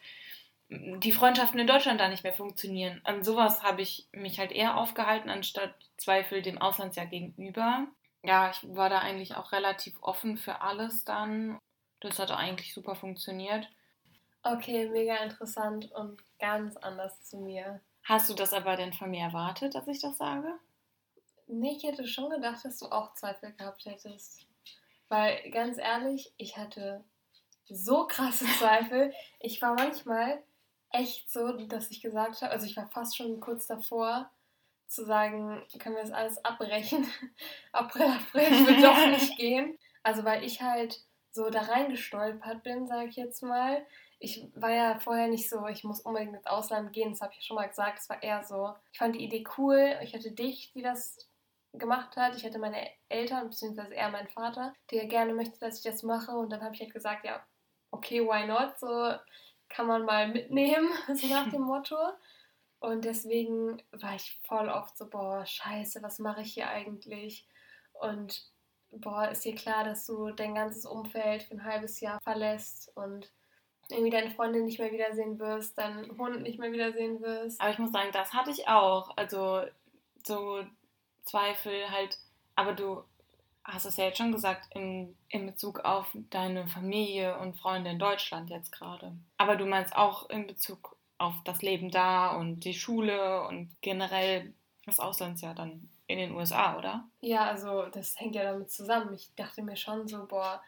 die Freundschaften in Deutschland da nicht mehr funktionieren. An sowas habe ich mich halt eher aufgehalten, anstatt Zweifel dem Auslandsjahr gegenüber. Ja, ich war da eigentlich auch relativ offen für alles dann. Das hat eigentlich super funktioniert. Okay, mega interessant und ganz anders zu mir. Hast du das aber denn von mir erwartet, dass ich das sage? Nee, ich hätte schon gedacht, dass du auch Zweifel gehabt hättest. Weil, ganz ehrlich, ich hatte so krasse Zweifel. Ich war manchmal echt so, dass ich gesagt habe, also ich war fast schon kurz davor, zu sagen, können wir das alles abbrechen. April, April, will doch nicht gehen. Also weil ich halt so da reingestolpert bin, sage ich jetzt mal. Ich war ja vorher nicht so, ich muss unbedingt ins Ausland gehen, das habe ich ja schon mal gesagt. Es war eher so, ich fand die Idee cool. Ich hatte dich, die das gemacht hat. Ich hatte meine Eltern, beziehungsweise eher meinen Vater, der gerne möchte, dass ich das mache. Und dann habe ich halt gesagt, ja, okay, why not? So kann man mal mitnehmen, so nach dem Motto. Und deswegen war ich voll oft so, boah, scheiße, was mache ich hier eigentlich? Und boah, ist dir klar, dass du dein ganzes Umfeld für ein halbes Jahr verlässt und irgendwie deine Freundin nicht mehr wiedersehen wirst, deinen Hund nicht mehr wiedersehen wirst. Aber ich muss sagen, das hatte ich auch. Also so Zweifel halt, aber du hast es ja jetzt schon gesagt, in, in Bezug auf deine Familie und Freunde in Deutschland jetzt gerade. Aber du meinst auch in Bezug auf das Leben da und die Schule und generell das Auslandsjahr dann in den USA, oder? Ja, also das hängt ja damit zusammen. Ich dachte mir schon so, boah,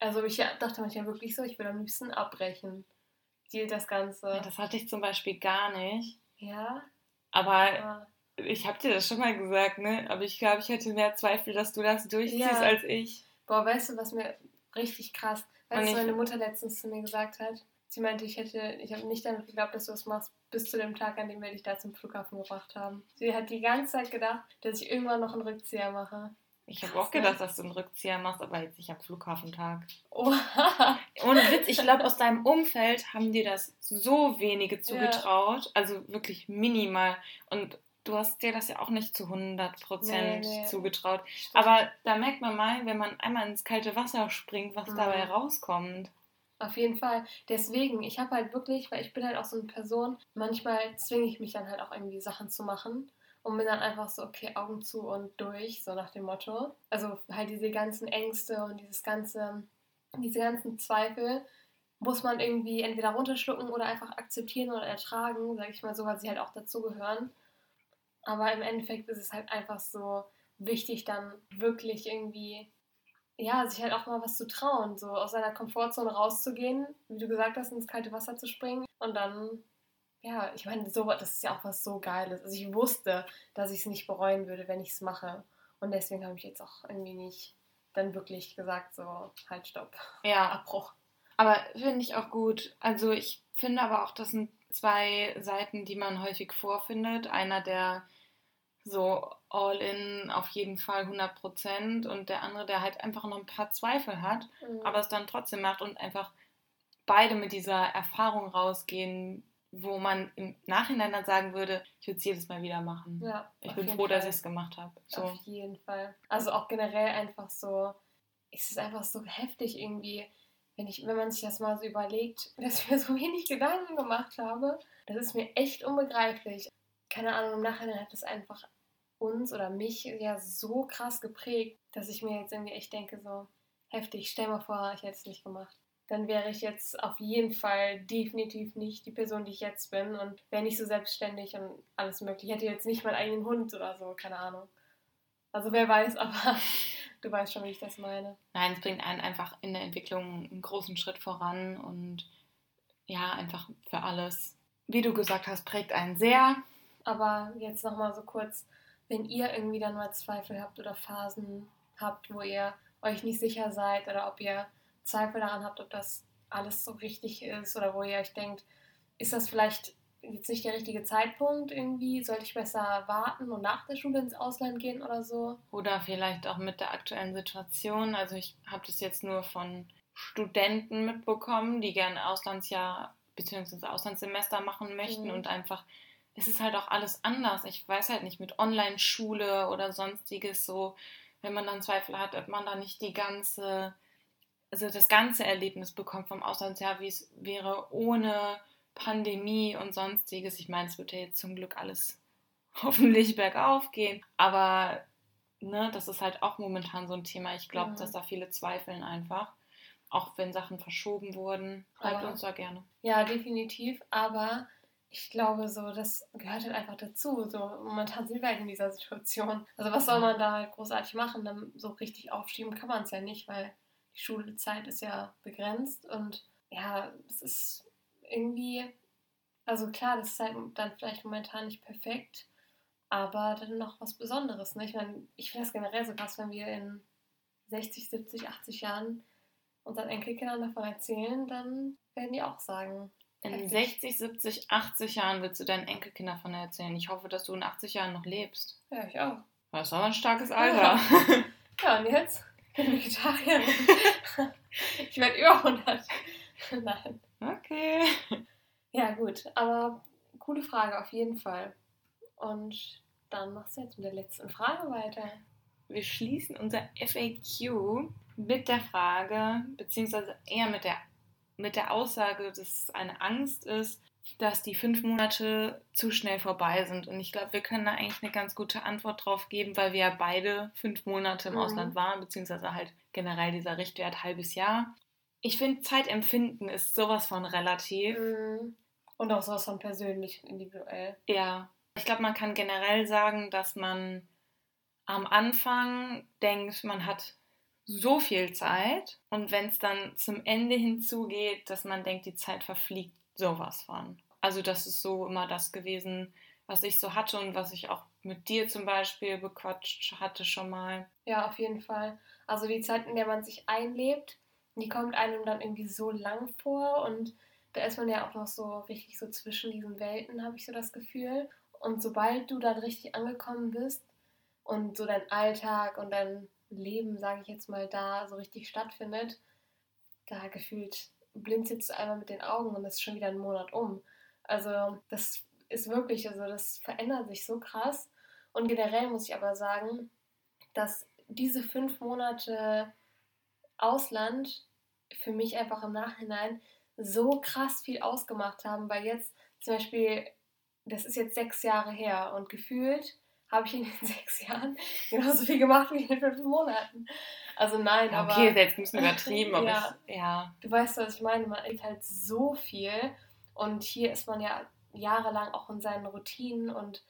also ich dachte manchmal wirklich so, ich will am liebsten abbrechen. Ziel das Ganze. Ja, das hatte ich zum Beispiel gar nicht. Ja. Aber ja. Ich habe dir das schon mal gesagt, ne? Aber ich glaube, ich hätte mehr Zweifel, dass du das durchziehst ja. als ich. Boah, weißt du, was mir richtig krass, weißt du, meine Mutter letztens zu mir gesagt hat? Sie meinte, ich hätte, ich habe nicht damit geglaubt, dass du das machst, bis zu dem Tag, an dem wir dich da zum Flughafen gebracht haben. Sie hat die ganze Zeit gedacht, dass ich irgendwann noch einen Rückzieher mache. Ich habe auch gedacht, dass du einen Rückzieher machst, aber jetzt nicht am Flughafentag. Oha. Ohne Witz, ich glaube, aus deinem Umfeld haben dir das so wenige zugetraut. Ja. Also wirklich minimal. Und du hast dir das ja auch nicht zu 100 Prozent nee, nee. zugetraut. Aber da merkt man mal, wenn man einmal ins kalte Wasser springt, was mhm. dabei rauskommt. Auf jeden Fall. Deswegen, ich habe halt wirklich, weil ich bin halt auch so eine Person, manchmal zwinge ich mich dann halt auch irgendwie Sachen zu machen und bin dann einfach so, okay, Augen zu und durch, so nach dem Motto. Also halt diese ganzen Ängste und dieses ganze, diese ganzen Zweifel muss man irgendwie entweder runterschlucken oder einfach akzeptieren oder ertragen, sage ich mal so, weil sie halt auch dazugehören. Aber im Endeffekt ist es halt einfach so wichtig, dann wirklich irgendwie ja, sich halt auch mal was zu trauen, so aus seiner Komfortzone rauszugehen, wie du gesagt hast, ins kalte Wasser zu springen und dann, ja, ich meine, so, das ist ja auch was so Geiles. Also ich wusste, dass ich es nicht bereuen würde, wenn ich es mache. Und deswegen habe ich jetzt auch irgendwie nicht dann wirklich gesagt, so, halt, stopp. Ja. Abbruch. Aber finde ich auch gut. Also ich finde aber auch, das sind zwei Seiten, die man häufig vorfindet. Einer, der so all in auf jeden Fall 100 Prozent und der andere, der halt einfach noch ein paar Zweifel hat, mhm. aber es dann trotzdem macht und einfach beide mit dieser Erfahrung rausgehen, wo man im Nachhinein dann sagen würde, ich würde es jedes Mal wieder machen. Ja, ich bin froh, Fall. dass ich es gemacht habe. So. Auf jeden Fall. Also auch generell einfach so, ist es einfach so heftig irgendwie, wenn, ich, wenn man sich das mal so überlegt, dass ich mir so wenig Gedanken gemacht habe. Das ist mir echt unbegreiflich. Keine Ahnung, im Nachhinein hat das einfach uns oder mich ja so krass geprägt, dass ich mir jetzt irgendwie echt denke, so heftig, stell mal vor, ich hätte es nicht gemacht. Dann wäre ich jetzt auf jeden Fall definitiv nicht die Person, die ich jetzt bin und wäre nicht so selbstständig und alles mögliche. Ich hätte jetzt nicht meinen eigenen Hund oder so, keine Ahnung. Also wer weiß, aber du weißt schon, wie ich das meine. Nein, es bringt einen einfach in der Entwicklung einen großen Schritt voran und ja, einfach für alles. Wie du gesagt hast, prägt einen sehr. Aber jetzt nochmal so kurz wenn ihr irgendwie dann mal Zweifel habt oder Phasen habt, wo ihr euch nicht sicher seid oder ob ihr Zweifel daran habt, ob das alles so richtig ist oder wo ihr euch denkt, ist das vielleicht jetzt nicht der richtige Zeitpunkt irgendwie? Sollte ich besser warten und nach der Schule ins Ausland gehen oder so? Oder vielleicht auch mit der aktuellen Situation. Also ich habe das jetzt nur von Studenten mitbekommen, die gerne Auslandsjahr bzw. Auslandssemester machen möchten mhm. und einfach es ist halt auch alles anders. Ich weiß halt nicht mit Online-Schule oder sonstiges so, wenn man dann Zweifel hat, ob man da nicht die ganze, also das ganze Erlebnis bekommt vom Auslandsjahr, wie es wäre ohne Pandemie und sonstiges. Ich meine, es wird ja jetzt zum Glück alles hoffentlich bergauf gehen, aber ne, das ist halt auch momentan so ein Thema. Ich glaube, ja. dass da viele zweifeln einfach. Auch wenn Sachen verschoben wurden, schreibt uns da gerne. Ja, definitiv. Aber ich glaube, so, das gehört halt einfach dazu. So, momentan sind wir halt in dieser Situation. Also, was soll man da halt großartig machen? Dann so richtig aufschieben kann man es ja nicht, weil die Schulzeit ist ja begrenzt und ja, es ist irgendwie, also klar, das ist halt dann vielleicht momentan nicht perfekt, aber dann noch was Besonderes. Ne? Ich meine, ich finde das generell so krass, wenn wir in 60, 70, 80 Jahren unseren Enkelkindern davon erzählen, dann werden die auch sagen, in 60, 70, 80 Jahren willst du deinen Enkelkindern davon erzählen. Ich hoffe, dass du in 80 Jahren noch lebst. Ja, ich auch. Das ist aber ein starkes Alter. Ja, und jetzt? Ich bin Vegetarierin. ich werde über 100. Nein. Okay. Ja, gut. Aber coole Frage auf jeden Fall. Und dann machst du jetzt mit der letzten Frage weiter. Wir schließen unser FAQ mit der Frage, beziehungsweise eher mit der mit der Aussage, dass es eine Angst ist, dass die fünf Monate zu schnell vorbei sind. Und ich glaube, wir können da eigentlich eine ganz gute Antwort drauf geben, weil wir ja beide fünf Monate im mhm. Ausland waren, beziehungsweise halt generell dieser Richtwert halbes Jahr. Ich finde, Zeitempfinden ist sowas von relativ. Mhm. Und auch sowas von persönlich, individuell. Ja. Ich glaube, man kann generell sagen, dass man am Anfang denkt, man hat so viel Zeit und wenn es dann zum Ende hinzugeht, dass man denkt, die Zeit verfliegt sowas von. Also das ist so immer das gewesen, was ich so hatte und was ich auch mit dir zum Beispiel bequatscht hatte schon mal. Ja, auf jeden Fall. Also die Zeit, in der man sich einlebt, die kommt einem dann irgendwie so lang vor und da ist man ja auch noch so richtig so zwischen diesen Welten, habe ich so das Gefühl. Und sobald du dann richtig angekommen bist und so dein Alltag und dein Leben, sage ich jetzt mal, da so richtig stattfindet, da gefühlt blinzelst du einmal mit den Augen und es ist schon wieder ein Monat um. Also das ist wirklich, also das verändert sich so krass. Und generell muss ich aber sagen, dass diese fünf Monate Ausland für mich einfach im Nachhinein so krass viel ausgemacht haben, weil jetzt zum Beispiel, das ist jetzt sechs Jahre her und gefühlt habe ich in den sechs Jahren genauso viel gemacht wie in den fünf Monaten. Also nein, okay, aber... Okay, ist jetzt ein bisschen übertrieben, aber ja, ich, ja. Du weißt, was ich meine, man erlebt halt so viel und hier ist man ja jahrelang auch in seinen Routinen und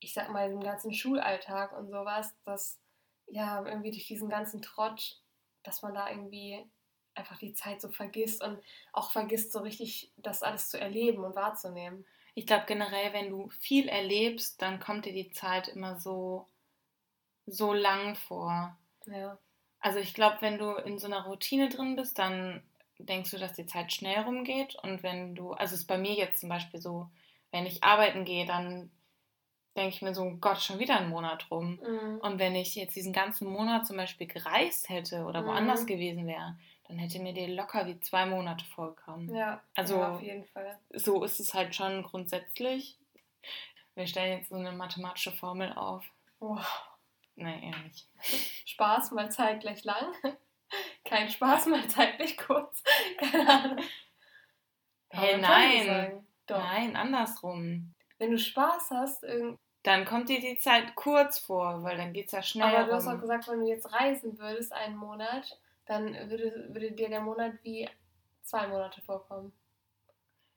ich sag mal im ganzen Schulalltag und sowas, dass ja irgendwie durch diesen ganzen Trott, dass man da irgendwie einfach die Zeit so vergisst und auch vergisst, so richtig das alles zu erleben und wahrzunehmen ich glaube generell, wenn du viel erlebst, dann kommt dir die Zeit immer so, so lang vor. Ja. Also ich glaube, wenn du in so einer Routine drin bist, dann denkst du, dass die Zeit schnell rumgeht. Und wenn du, also ist bei mir jetzt zum Beispiel so, wenn ich arbeiten gehe, dann denke ich mir so, Gott, schon wieder ein Monat rum. Mhm. Und wenn ich jetzt diesen ganzen Monat zum Beispiel gereist hätte oder woanders mhm. gewesen wäre, dann hätte mir die locker wie zwei Monate vollkommen. Ja, also ja, auf jeden Fall. So ist es halt schon grundsätzlich. Wir stellen jetzt so eine mathematische Formel auf. Wow. Nein, eher nicht. Spaß mal zeitgleich lang. Kein Spaß mal zeitlich kurz. Keine Ahnung. Hey, nein. Nein, andersrum. Wenn du Spaß hast, dann kommt dir die Zeit kurz vor, weil dann geht es ja schnell. Aber du hast auch gesagt, wenn du jetzt reisen würdest, einen Monat, dann würde, würde dir der Monat wie zwei Monate vorkommen.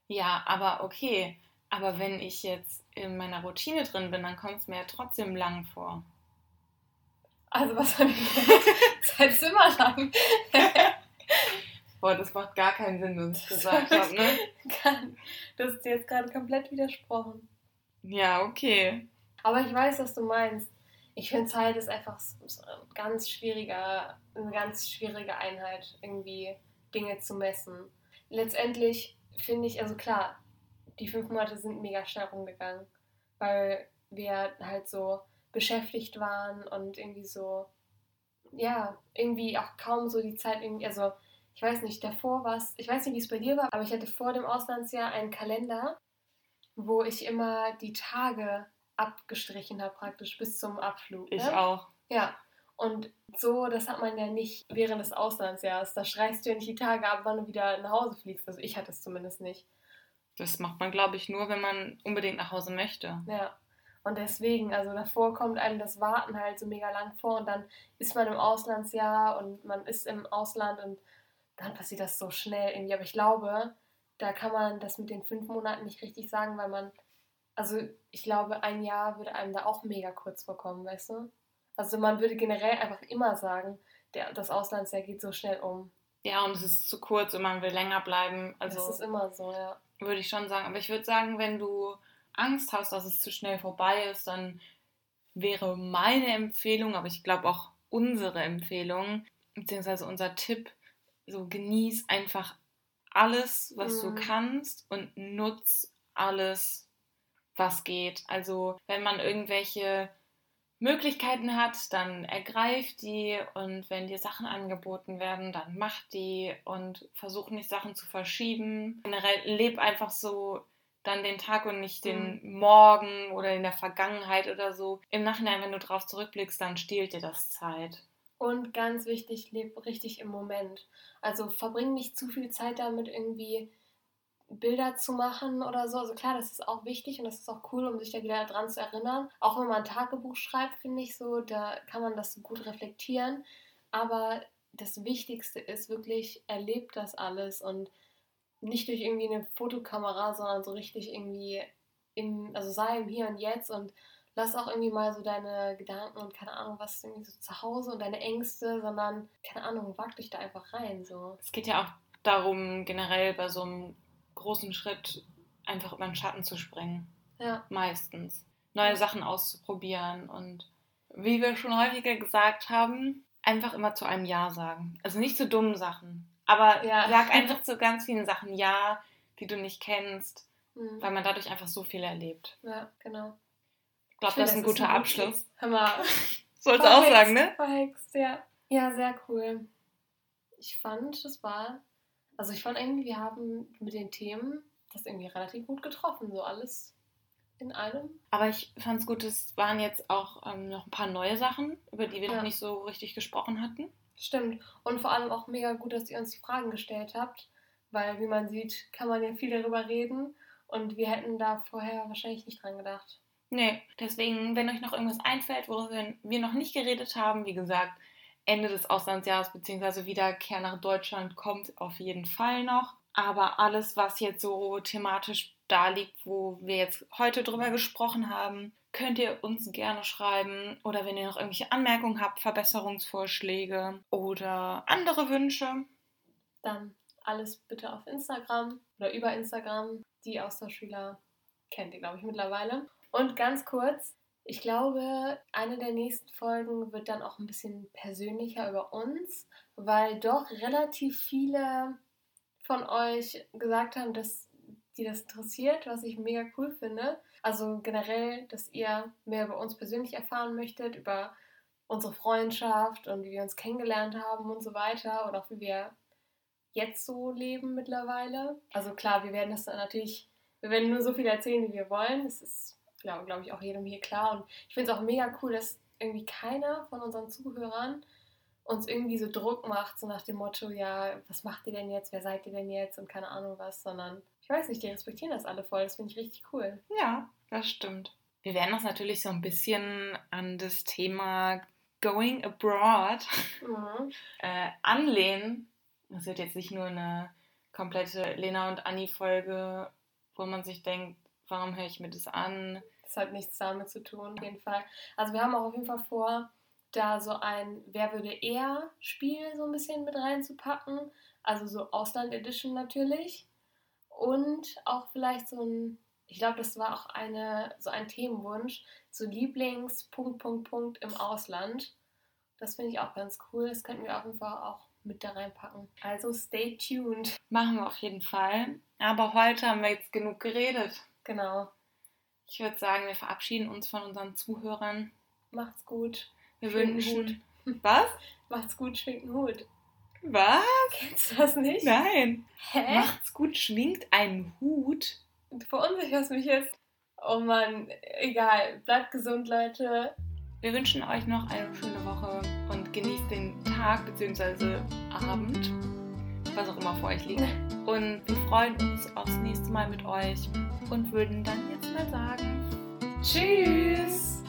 Ja, aber okay. Aber wenn ich jetzt in meiner Routine drin bin, dann kommt es mir ja trotzdem lang vor. Also was habe ich gesagt? Zeit ist immer lang. Boah, das macht gar keinen Sinn, was ich gesagt habe, ne? Das ist jetzt gerade komplett widersprochen. Ja, okay. Aber ich weiß, was du meinst ich finde Zeit ist einfach ganz schwieriger, eine ganz schwierige Einheit, irgendwie Dinge zu messen. Letztendlich finde ich, also klar, die fünf Monate sind mega schnell rumgegangen, weil wir halt so beschäftigt waren und irgendwie so, ja, irgendwie auch kaum so die Zeit irgendwie, also ich weiß nicht, davor war es, ich weiß nicht, wie es bei dir war, aber ich hatte vor dem Auslandsjahr einen Kalender, wo ich immer die Tage abgestrichen habe, praktisch bis zum Abflug. Ich ne? auch. Ja. Und so, das hat man ja nicht während des Auslandsjahres. Da schreist du ja nicht die Tage ab, wann du wieder nach Hause fliegst. Also ich hatte es zumindest nicht. Das macht man, glaube ich, nur, wenn man unbedingt nach Hause möchte. Ja. Und deswegen, also davor kommt einem das Warten halt so mega lang vor und dann ist man im Auslandsjahr und man ist im Ausland und dann passiert das so schnell irgendwie. Aber ich glaube, da kann man das mit den fünf Monaten nicht richtig sagen, weil man, also ich glaube, ein Jahr würde einem da auch mega kurz vorkommen, weißt du? Also man würde generell einfach immer sagen, der, das Auslandsjahr geht so schnell um. Ja, und es ist zu kurz und man will länger bleiben. Also das ist immer so, ja. Würde ich schon sagen. Aber ich würde sagen, wenn du Angst hast, dass es zu schnell vorbei ist, dann wäre meine Empfehlung, aber ich glaube auch unsere Empfehlung, beziehungsweise unser Tipp, so genieß einfach alles, was mhm. du kannst und nutz alles, was geht. Also wenn man irgendwelche Möglichkeiten hat, dann ergreif die und wenn dir Sachen angeboten werden, dann mach die und versuch nicht Sachen zu verschieben. Generell leb einfach so dann den Tag und nicht den mhm. Morgen oder in der Vergangenheit oder so. Im Nachhinein, wenn du drauf zurückblickst, dann stiehlt dir das Zeit. Und ganz wichtig, leb richtig im Moment. Also verbring nicht zu viel Zeit damit, irgendwie Bilder zu machen oder so. Also klar, das ist auch wichtig und das ist auch cool, um sich da wieder dran zu erinnern. Auch wenn man ein Tagebuch schreibt, finde ich so, da kann man das gut reflektieren. Aber das Wichtigste ist wirklich, erlebt das alles und nicht durch irgendwie eine Fotokamera, sondern so richtig irgendwie im, also sei im Hier und Jetzt und lass auch irgendwie mal so deine Gedanken und keine Ahnung, was irgendwie so zu Hause und deine Ängste, sondern keine Ahnung, wag dich da einfach rein. So. Es geht ja auch darum, generell bei so einem großen Schritt einfach über den Schatten zu springen. Ja. Meistens. Neue Sachen auszuprobieren und wie wir schon häufiger gesagt haben, einfach immer zu einem Ja sagen. Also nicht zu dummen Sachen, aber ja. sag einfach zu ganz vielen Sachen Ja, die du nicht kennst, mhm. weil man dadurch einfach so viel erlebt. Ja, genau. Ich glaube, das ist ein guter Abschluss. Hammer. Sollst du auch sagen, ne? Verhext, ja. Ja, sehr cool. Ich fand, das war also ich fand irgendwie, wir haben mit den Themen das irgendwie relativ gut getroffen, so alles in einem. Aber ich fand es gut, es waren jetzt auch ähm, noch ein paar neue Sachen, über die wir ja. noch nicht so richtig gesprochen hatten. Stimmt. Und vor allem auch mega gut, dass ihr uns die Fragen gestellt habt, weil wie man sieht, kann man ja viel darüber reden und wir hätten da vorher wahrscheinlich nicht dran gedacht. Nee, deswegen, wenn euch noch irgendwas einfällt, worüber wir noch nicht geredet haben, wie gesagt, Ende des Auslandsjahres bzw. Wiederkehr nach Deutschland kommt auf jeden Fall noch. Aber alles, was jetzt so thematisch da liegt, wo wir jetzt heute drüber gesprochen haben, könnt ihr uns gerne schreiben. Oder wenn ihr noch irgendwelche Anmerkungen habt, Verbesserungsvorschläge oder andere Wünsche. Dann alles bitte auf Instagram oder über Instagram. Die Austauschschüler kennt ihr, glaube ich, mittlerweile. Und ganz kurz, ich glaube, eine der nächsten Folgen wird dann auch ein bisschen persönlicher über uns, weil doch relativ viele von euch gesagt haben, dass die das interessiert, was ich mega cool finde. Also generell, dass ihr mehr über uns persönlich erfahren möchtet, über unsere Freundschaft und wie wir uns kennengelernt haben und so weiter und auch wie wir jetzt so leben mittlerweile. Also klar, wir werden das dann natürlich, wir werden nur so viel erzählen, wie wir wollen. Es ist glaube glaub ich, auch jedem hier klar. Und ich finde es auch mega cool, dass irgendwie keiner von unseren Zuhörern uns irgendwie so Druck macht, so nach dem Motto, ja, was macht ihr denn jetzt, wer seid ihr denn jetzt und keine Ahnung was, sondern ich weiß nicht, die respektieren das alle voll, das finde ich richtig cool. Ja, das stimmt. Wir werden uns natürlich so ein bisschen an das Thema Going Abroad mhm. äh, anlehnen. Das wird jetzt nicht nur eine komplette Lena und Anni Folge, wo man sich denkt, warum höre ich mir das an? Das hat nichts damit zu tun, auf jeden Fall. Also wir haben auch auf jeden Fall vor, da so ein Wer würde eher Spiel so ein bisschen mit reinzupacken. Also so Ausland Edition natürlich. Und auch vielleicht so ein, ich glaube, das war auch eine, so ein Themenwunsch, so Lieblings Punkt, Punkt, Punkt im Ausland. Das finde ich auch ganz cool. Das könnten wir auf jeden Fall auch mit da reinpacken. Also stay tuned. Machen wir auf jeden Fall. Aber heute haben wir jetzt genug geredet. Genau. Ich würde sagen, wir verabschieden uns von unseren Zuhörern. Macht's gut. Wir wünschen. Was? Macht's gut, schwingt einen Hut. Was? Kennst du das nicht? Nein. Hä? Macht's gut, schwingt einen Hut. Du verunsicherst mich jetzt. Oh Mann, egal. Bleibt gesund, Leute. Wir wünschen euch noch eine schöne Woche und genießt den Tag bzw. Abend, was auch immer vor euch liegt. Und wir freuen uns aufs nächste Mal mit euch und würden dann jetzt mal sagen, Tschüss!